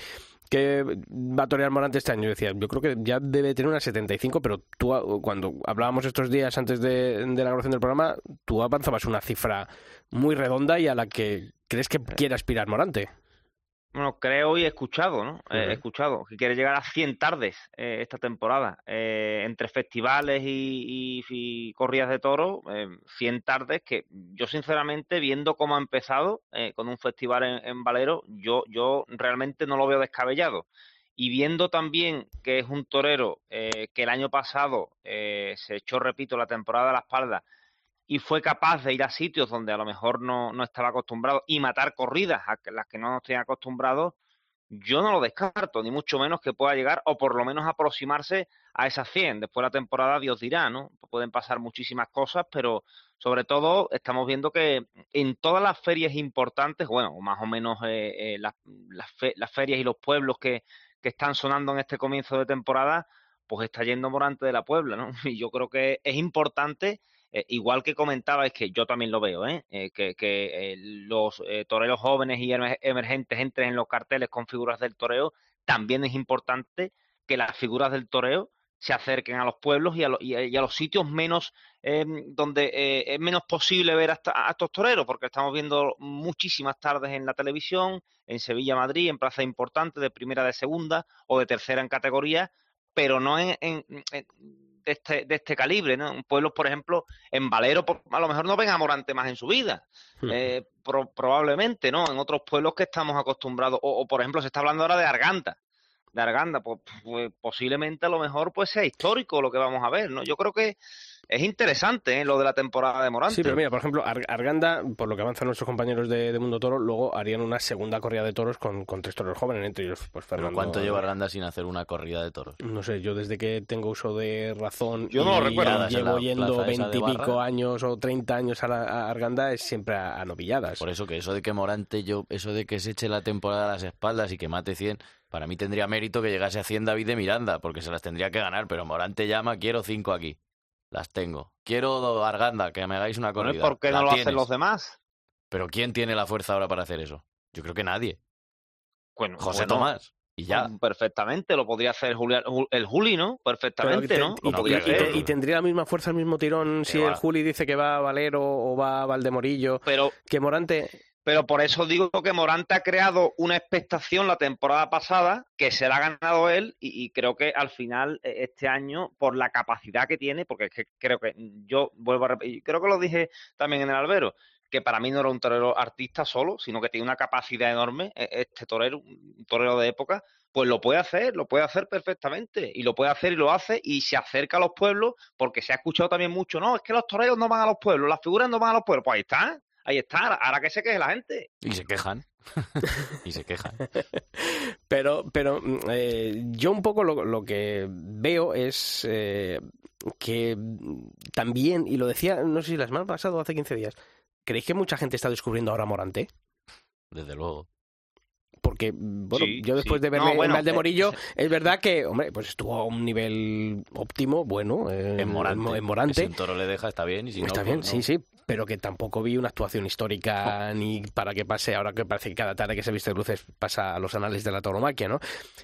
que va a torear Morante este año. Yo decía, yo creo que ya debe tener unas 75, pero tú, cuando hablábamos estos días antes de, de la grabación del programa, tú avanzabas una cifra muy redonda y a la que crees que quiere aspirar Morante. Bueno, creo y he escuchado, ¿no? he escuchado que quiere llegar a 100 tardes eh, esta temporada. Eh, entre festivales y, corridas de toro, 100 eh, tardes que yo sinceramente, viendo cómo ha empezado con un festival en, Valero, yo, yo realmente no lo veo descabellado. Y viendo también que es un torero que el año pasado se echó, repito, la temporada de la espalda y fue capaz de ir a sitios donde a lo mejor no, no estaba acostumbrado y matar corridas a las que no nos tenían acostumbrados, yo no lo descarto, ni mucho menos que pueda llegar o por lo menos aproximarse a esas 100. Después de la temporada Dios dirá, ¿no? Pueden pasar muchísimas cosas, pero sobre todo estamos viendo que en todas las ferias importantes, bueno, más o menos eh, eh, las, las, ferias y los pueblos que, que están sonando en este comienzo de temporada, pues está yendo Morante de la Puebla, ¿no? [LAUGHS] Y yo creo que es importante eh, igual que comentaba, es que yo también lo veo, ¿eh? eh que, eh, los toreros jóvenes y emergentes entren en los carteles con figuras del toreo, también es importante que las figuras del toreo se acerquen a los pueblos y a, y a, los sitios menos donde es menos posible ver a, a, estos toreros, porque estamos viendo muchísimas tardes en la televisión, en Sevilla, Madrid, en plazas importantes de primera, de segunda o de tercera en categoría, pero no en, en de este, de este calibre, ¿no? Pueblos, por ejemplo, en Valero, a lo mejor no ven a Morante más en su vida, eh, probablemente, ¿no? En otros pueblos que estamos acostumbrados, o, por ejemplo, se está hablando ahora de Arganda, de Arganda, pues, pues, posiblemente a lo mejor pues sea histórico lo que vamos a ver, ¿no? Yo creo que es interesante ¿eh? lo de la temporada de Morante. Sí, pero mira, por ejemplo, Arganda, por lo que avanzan nuestros compañeros de, Mundo Toro, luego harían una segunda corrida de toros con, con tres toros jóvenes, entre ellos pues Fernando. ¿Cuánto lleva Arganda sin hacer una corrida de toros? No sé, yo desde que tengo uso de razón yo no lo recuerdo. llevo yendo veintipico años o treinta años a, Arganda es siempre a, novilladas. Por eso que eso de que Morante, yo, eso de que se eche la temporada a las espaldas y que mate 100, para mí tendría mérito que llegase a 100 David de Miranda, porque se las tendría que ganar, pero Morante llama, quiero cinco aquí. Las tengo. Quiero Arganda, que me hagáis una corrida. ¿Por qué no lo hacen los demás? Pero ¿quién tiene la fuerza ahora para hacer eso? Yo creo que nadie. Bueno, José Tomás. Y ya. Perfectamente, lo podría hacer el Juli, ¿no? Perfectamente, ¿no? Y, tendría la misma fuerza, el mismo tirón si el Juli dice que va a Valero o va a Valdemorillo. Pero, que Morante pero por eso digo que Morante ha creado una expectación la temporada pasada que se la ha ganado él y, creo que al final e, este año por la capacidad que tiene, porque creo que yo vuelvo a repetir, creo que lo dije también en el albero, que para mí no era un torero artista solo, sino que tiene una capacidad enorme, e, este torero, un torero de época, pues lo puede hacer, lo puede hacer perfectamente, y lo puede hacer y lo hace, y se acerca a los pueblos, porque se ha escuchado también mucho, no, es que los toreros no van a los pueblos, las figuras no van a los pueblos, pues ahí está, ahí está, ahora que se queje la gente. Y se quejan. [LAUGHS] y se quejan. [LAUGHS] pero, pero mm, eh, yo un poco lo, que veo es eh, que también, y lo decía, no sé si la semana pasada o hace 15 días, ¿creéis que mucha gente está descubriendo ahora Morante? Desde luego porque bueno, yo después de verme en Valdemorillo, eh, es verdad que, hombre, pues estuvo a un nivel óptimo, bueno, en, Morante. En, Si un toro le deja, está bien, y si está no, bien, pues sí, sí, pero que tampoco vi una actuación histórica ni para que pase, ahora que parece que cada tarde que se viste de luces pasa a los anales de la tauromaquia, ¿no?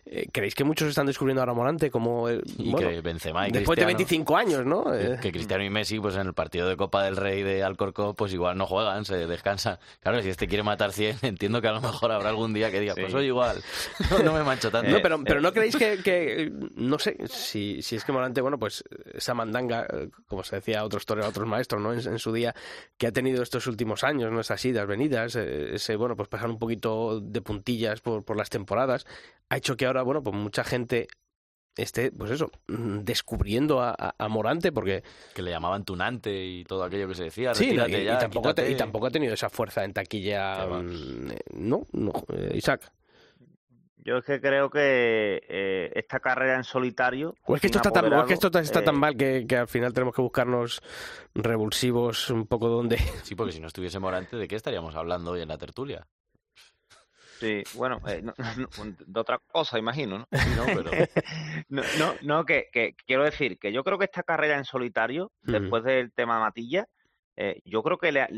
Eh, ¿Creéis que muchos están descubriendo ahora Morante como... eh, Y bueno, que Benzema y después de Cristiano- 25 años, ¿no? Eh, Que Cristiano y Messi, pues en el partido de Copa del Rey de Alcorcón, pues igual no juegan, se descansan. Claro, si este quiere matar 100, [LAUGHS] entiendo que a lo mejor habrá algún día que diga, pues Sí. soy igual, [LAUGHS] no, no me mancho tanto. No, pero, pero ¿no creéis que, que, no sé, si, si es que Morante, bueno, pues esa mandanga, eh, como se decía a otros toreros, a otros maestros, ¿no? En, en su día, que ha tenido estos últimos años, ¿no? Esas idas, venidas, eh, ese, bueno, pues pasar un poquito de puntillas por, por las temporadas, ha hecho que ahora, bueno, pues mucha gente esté, pues eso, mm, descubriendo a, a- a Morante, porque Que le llamaban tunante y todo aquello que se decía. sí, no, y, tampoco te- y tampoco ha tenido esa fuerza en taquilla, mm, eh, ¿no? no eh, Isaac. Yo es que creo que eh, esta carrera en solitario. O es que esto está tan, o es que esto está eh, tan mal que, que al final tenemos que buscarnos revulsivos un poco donde. Sí, porque si no estuviese Morante, ¿de qué estaríamos hablando hoy en la tertulia? Sí, bueno, eh, no- [LAUGHS] no, de otra cosa, imagino, ¿no? ¿no? Pero [LAUGHS] No, no, no que, que quiero decir que yo creo que esta carrera en solitario, después del tema Matilla, eh, yo creo que le ha-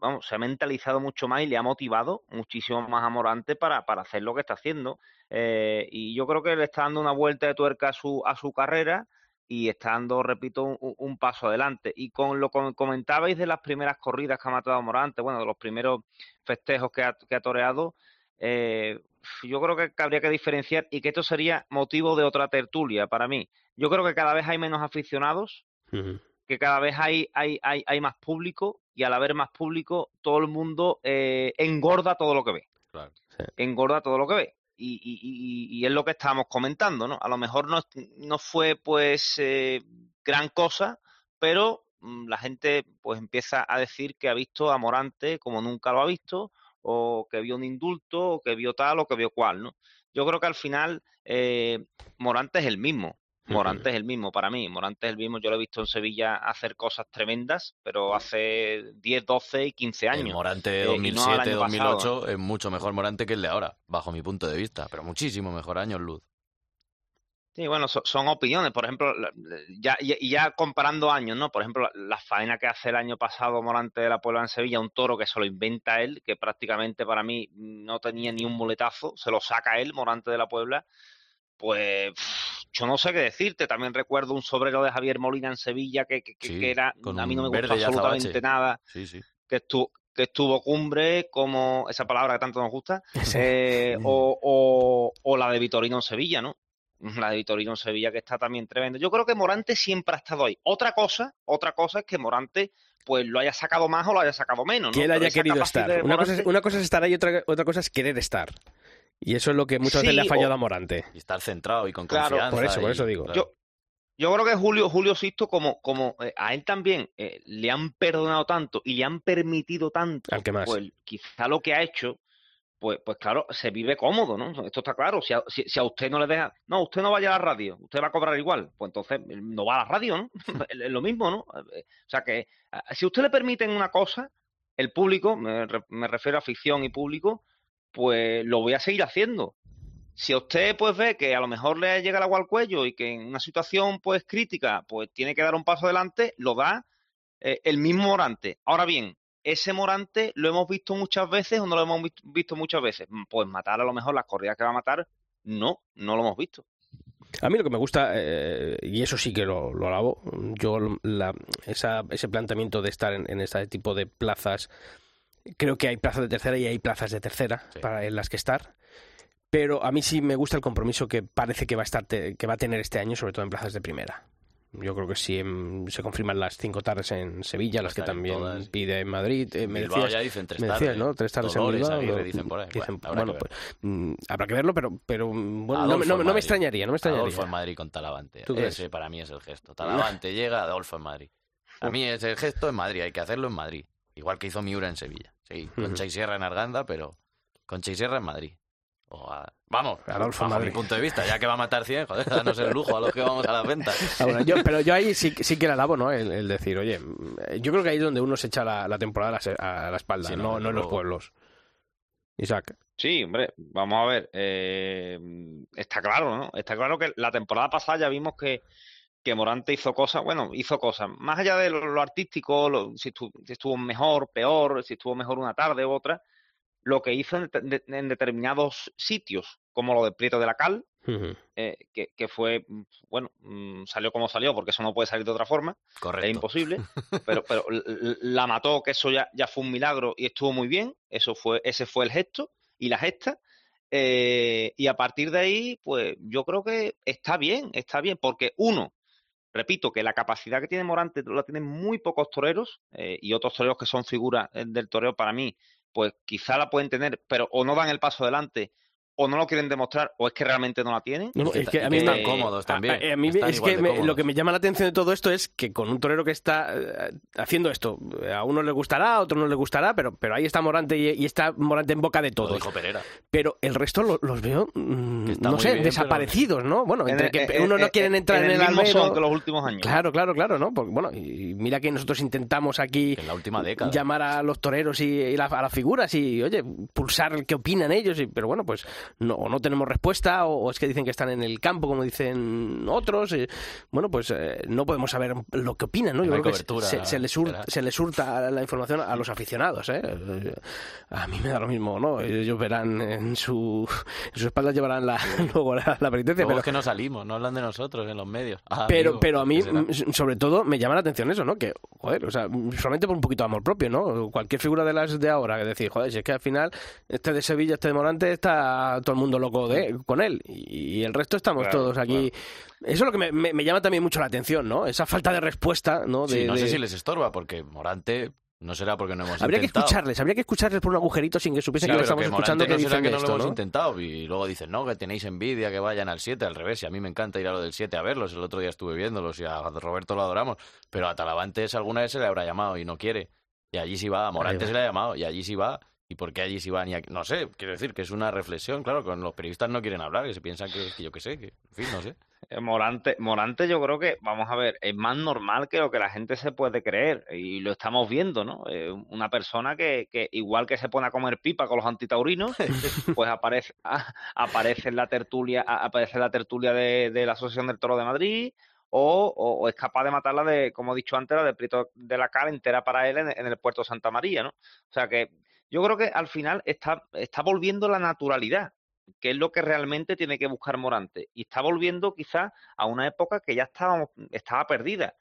vamos, se ha mentalizado mucho más y le ha motivado muchísimo más a Morante para, para hacer lo que está haciendo. Eh, y yo creo que le está dando una vuelta de tuerca a su, a su carrera y está dando, repito, un, un paso adelante. Y con lo que comentabais de las primeras corridas que ha matado Morante, bueno, de los primeros festejos que ha, que ha toreado, eh, yo creo que habría que diferenciar y que esto sería motivo de otra tertulia para mí. Yo creo que cada vez hay menos aficionados, que cada vez hay, hay, hay, hay más público y al haber más público todo el mundo eh, engorda todo lo que ve. Claro. Engorda todo lo que ve. Y, y- y- y es lo que estábamos comentando, ¿no? A lo mejor no, no fue pues eh, gran cosa, pero mm, la gente pues empieza a decir que ha visto a Morante como nunca lo ha visto, o que vio un indulto, o que vio tal, o que vio cual, ¿no? Yo creo que al final eh, Morante es el mismo. Morante es el mismo para mí. Morante es el mismo. Yo lo he visto en Sevilla hacer cosas tremendas, pero hace 10, 12 y 15 el años. Morante de Eh, y no al 2007, año pasado. 2008 es mucho mejor Morante que el de ahora, bajo mi punto de vista, pero muchísimo mejor años luz. Sí, bueno, so- son opiniones. Por ejemplo, ya, ya, y ya comparando años, ¿no? Por ejemplo, la, la faena que hace el año pasado Morante de la Puebla en Sevilla, un toro que se lo inventa él, que prácticamente para mí no tenía ni un muletazo, se lo saca él, Morante de la Puebla. Pues pff, yo no sé qué decirte. También recuerdo un sobrero de Javier Molina en Sevilla que, que, que- Sí, que era, a mí no me gustó absolutamente azabache. nada Sí, sí. que estuvo, que estuvo cumbre, como esa palabra que tanto nos gusta, [LAUGHS] eh, o, o- o la de Vitorino en Sevilla, ¿no? La de Vitorino en Sevilla que está también tremendo. Yo creo que Morante siempre ha estado ahí. Otra cosa, otra cosa es que Morante pues lo haya sacado más o lo haya sacado menos, ¿no? que él haya querido estar. Una cosa, es, Morante- una cosa es estar ahí, otra, otra cosa es querer estar. Y eso es lo que muchas veces le ha fallado o- a Morante. Y estar centrado y con Claro, confianza. por eso, por eso digo. Yo, yo creo que Julio, Julio Sisto, como, como eh, a él también eh, le han perdonado tanto y le han permitido tanto, Al que más. pues quizá lo que ha hecho, pues, pues claro, se vive cómodo, ¿no? Esto está claro. Si a, si, a usted no le deja, no, usted no vaya a la radio, usted va a cobrar igual, pues entonces eh, no va a la radio, ¿no? [LAUGHS] es lo mismo, ¿no? Eh, O sea que si usted le permiten una cosa, el público, me, me refiero a ficción y público, pues lo voy a seguir haciendo. Si usted pues ve que a lo mejor le llega el agua al cuello y que en una situación pues crítica pues tiene que dar un paso adelante, lo da eh, el mismo Morante. Ahora bien, ese Morante lo hemos visto muchas veces o no lo hemos vis- visto muchas veces. Mm, Pues matar a lo mejor las corridas que va a matar, no, no lo hemos visto. A mí lo que me gusta, eh, y eso sí que lo, lo alabo, yo la- esa- ese planteamiento de estar en, en este tipo de plazas, creo que hay plazas de tercera y hay plazas de tercera Sí. para en las que estar. Pero a mí sí me gusta el compromiso que parece que va a estar te- que va a tener este año, sobre todo en plazas de primera. Yo creo que si em, se confirman las cinco tardes en Sevilla, las que también todas. pide en Madrid, eh, me Bilbao decías, ya dicen tres me tardes. decías, ¿no? Tres tardes Dolores, en Bilbao. Dicen por ahí. dicen- Bueno, habrá bueno, que pues, mm, habrá que verlo, pero, pero mm, bueno, no, me- no, me- no me extrañaría, no me extrañaría. Adolfo en Madrid con Talavante. Ese para mí es el gesto. Talavante [LAUGHS] llega, Adolfo en Madrid. A mí es el gesto en Madrid, hay que hacerlo en Madrid. Igual que hizo Miura en Sevilla. Sí, Concha y Sierra en Arganda, pero Concha y Sierra en Madrid. O a- Vamos, Adolfo bajo Madrid. mi punto de vista, ya que va a matar 100, joder, danos el lujo a los que vamos a las ventas. Ah, bueno, yo, pero yo ahí sí, sí que la alabo, ¿no? El, el decir, oye, mm, yo creo que ahí es donde uno se echa la, la temporada a la, se- a la espalda, Sí, no, no, en los pueblos. Isaac. Sí, hombre, vamos a ver. eh, está claro, ¿no? Está claro que la temporada pasada ya vimos que, que Morante hizo cosas, bueno, hizo cosas, más allá de lo, artístico, si, estuvo, mejor, peor, si estuvo mejor una tarde u otra, lo que hizo en, determinados sitios, como lo de Prieto de la Cal, eh, que, fue, bueno, mm, salió como salió, porque eso no puede salir de otra forma, Correcto. es imposible, [LAUGHS] pero, pero la mató, que eso ya, ya fue un milagro y estuvo muy bien, eso fue, ese fue el gesto y la gesta, eh, y a partir de ahí, pues yo creo que está bien, está bien, porque uno, repito, que la capacidad que tiene Morante la tienen muy pocos toreros eh, y otros toreros que son figuras del toreo para mí, pues quizá la pueden tener, pero o no dan el paso adelante o no lo quieren demostrar o es que realmente no la tienen. es que a mí están cómodos también. A, mí es que lo que me llama la atención de todo esto es que con un torero que está eh, haciendo esto, a uno le gustará, a otro no le gustará, pero, pero ahí está Morante y, está Morante en boca de todos. Pero el resto los veo, mm, no sé, desaparecidos, ¿no? Bueno, entre que uno no quieren entrar en, el, albero. que los últimos años. Claro, claro, claro, ¿no? Porque, bueno, y mira que nosotros intentamos aquí en la última década. llamar a los toreros y, a las figuras y, oye, pulsar qué opinan ellos, y, pero bueno, pues no, no tenemos respuesta o, es que dicen que están en el campo, como dicen otros. bueno, pues eh, no podemos saber lo que opinan, ¿no? Yo creo que se, les se les hurta la información a los aficionados, ¿eh? A mí me da lo mismo, ¿no? Ellos verán en su, en su espalda llevarán la, [LAUGHS] luego la, penitencia. pero es que no salimos, no hablan de nosotros en los medios. Ah, pero, pero a mí, sobre todo, me llama la atención eso, ¿no? Que, joder, o sea, solamente por un poquito de amor propio, ¿no? Cualquier figura de las de ahora, que decir, joder, si es que al final este de Sevilla, este de Morante, está todo el mundo loco de, con él. Y el resto estamos todos aquí. Eso es lo que me, llama también mucho la atención, ¿no? Esa falta de respuesta, ¿no? De, no sé si les estorba, porque Morante no será porque no hemos habría que escucharles, habría que escucharles por un agujerito sin que supiesen que lo estamos escuchando que, no dicen que no lo hemos intentado y luego dicen, no, que tenéis envidia, que vayan al 7, al revés, y a mí me encanta ir a lo del 7 a verlos, el otro día estuve viéndolos y a Roberto lo adoramos, pero a Talavantes alguna vez se le habrá llamado y no quiere, y allí sí va, a Morante se le ha llamado y allí sí va, ¿Y por qué allí sí van y aquí? No sé, quiero decir que es una reflexión, claro, con los periodistas no quieren hablar, que se piensan que, que yo qué sé, que, en fin, no sé. [LAUGHS] Morante, Morante yo creo que, vamos a ver, es más normal que lo que la gente se puede creer y lo estamos viendo, ¿no? Eh, una persona que, que, igual que se pone a comer pipa con los antitaurinos, [LAUGHS] pues aparece, aparece en la tertulia, aparece en la tertulia de, de la Asociación del Toro de Madrid, o, o, es capaz de matarla de, como he dicho antes, la de Prieto de la Cara entera para él en, en, el puerto Santa María, ¿no? O sea que yo creo que al final está, está volviendo la naturalidad, que es lo que realmente tiene que buscar Morante. Y está volviendo quizás a una época que ya estábamos, estaba perdida.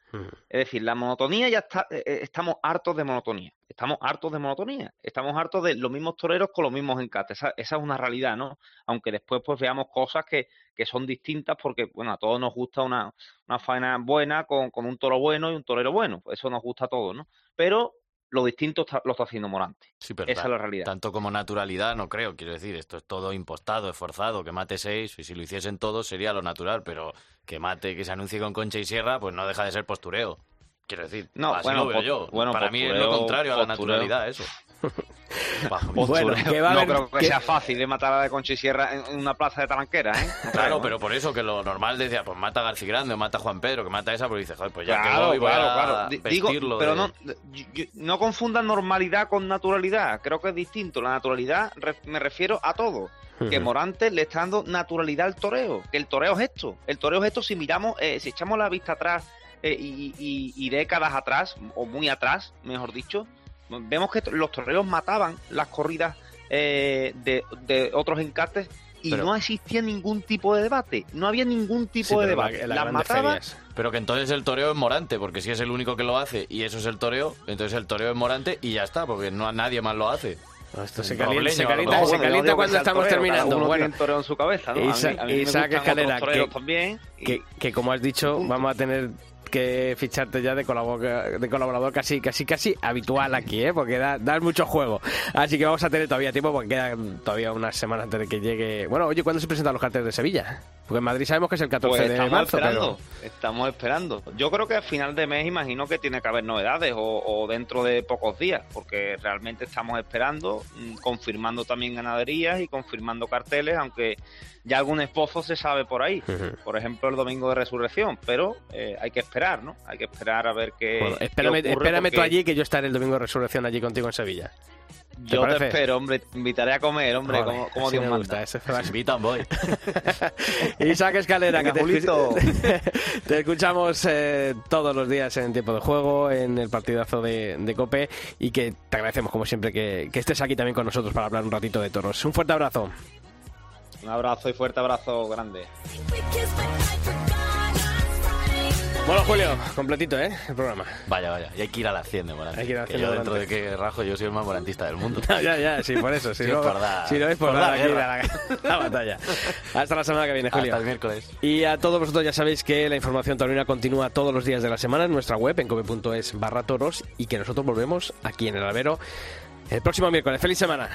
Es decir, la monotonía ya está, eh, eh, estamos hartos de monotonía. Estamos hartos de monotonía. Estamos hartos de los mismos toreros con los mismos encates. Esa, esa es una realidad, ¿no? Aunque después pues veamos cosas que, que son distintas porque, bueno, a todos nos gusta una, una faena buena con, con un toro bueno y un torero bueno. Pues eso nos gusta a todos, ¿no? Pero lo distinto lo está haciendo Morante. Sí, pero Esa es la realidad. Tanto como naturalidad, no creo. Quiero decir, esto es todo impostado, esforzado, que mate seis, y si lo hiciesen todos sería lo natural, pero que mate, que se anuncie con Concha y Sierra, pues no deja de ser postureo. Quiero decir, no, así bueno, lo veo yo. Bueno, Para mí es lo contrario a la naturalidad, eso. Bueno, que va no creo que, sea fácil de matar a la Concha y Sierra en una plaza de talanquera, ¿eh? claro, pero por eso que lo normal decía, pues mata a García Grande o mata a Juan Pedro, que mata a esa, pues dice, joder, pues ya claro, que voy, claro, a claro. Digo, pero no, no confundan normalidad con naturalidad. Creo que es distinto. La naturalidad me refiero a todo que Morante le está dando naturalidad al toreo, que el toreo es esto, el toreo es esto si miramos, eh, si echamos la vista atrás eh, y, décadas atrás, o muy atrás, mejor dicho, vemos que los toreros mataban las corridas eh, de, otros encartes y no existía ningún tipo de debate, no había ningún tipo de debate. las mataban. Pero que entonces el toreo es morante, porque si es el único que lo hace y eso es el toreo, entonces el toreo es morante y ya está, porque no nadie más lo hace. esto se calienta, se calienta, cuando estamos terminando. Bueno, tiene toreo en su cabeza, ¿no? Isaac, Escalera, que, que, como has dicho, vamos a tener que ficharte ya de colaborador, de colaborador casi, casi, casi habitual aquí, ¿eh? porque da, da, mucho juego. Así que vamos a tener todavía tiempo porque quedan todavía unas semanas antes de que llegue. Bueno, oye, ¿cuándo se presentan los carteles de Sevilla? Porque en Madrid sabemos que es el 14 pues de marzo. Esperando, Estamos esperando. Yo creo que al final de mes imagino que tiene que haber novedades o, o dentro de pocos días, porque realmente estamos esperando, mm, confirmando también ganaderías y confirmando carteles, aunque ya algún esposo se sabe por ahí. Por ejemplo, el domingo de resurrección, pero eh, hay que esperar, ¿no? Hay que esperar a ver qué. espérame, espérame tú allí que yo estaré el domingo de resurrección allí contigo en Sevilla. Yo te espero, hombre. Te invitaré a comer, hombre, como, como Dios me manda. gusta, ese. Invitan, voy. [LAUGHS] Isaac Escalera, que te, escuch- [LAUGHS] te escuchamos eh, todos los días en tiempo de juego, en el partidazo de, de Cope y que te agradecemos como siempre que, que estés aquí también con nosotros para hablar un ratito de toros. Un fuerte abrazo. Un abrazo y fuerte abrazo grande. Bueno, Julio, completito, ¿eh? El programa. Vaya, vaya. Y hay que ir a la Hacienda, Morante. Hay que ir a la Que Hacienda yo dentro de que rajo, yo soy el más morantista del mundo. [LAUGHS] Ya, ya, ya, sí, por eso. Si, Sí, [LAUGHS] no, por dar- si no es por, por dar la, la batalla. [LAUGHS] Hasta la semana que viene, Julio. Hasta el miércoles. Y a todos vosotros ya sabéis que la información taurina continúa todos los días de la semana en nuestra web, en cope.es barra toros, y que nosotros volvemos aquí en el albero el próximo miércoles. ¡Feliz semana!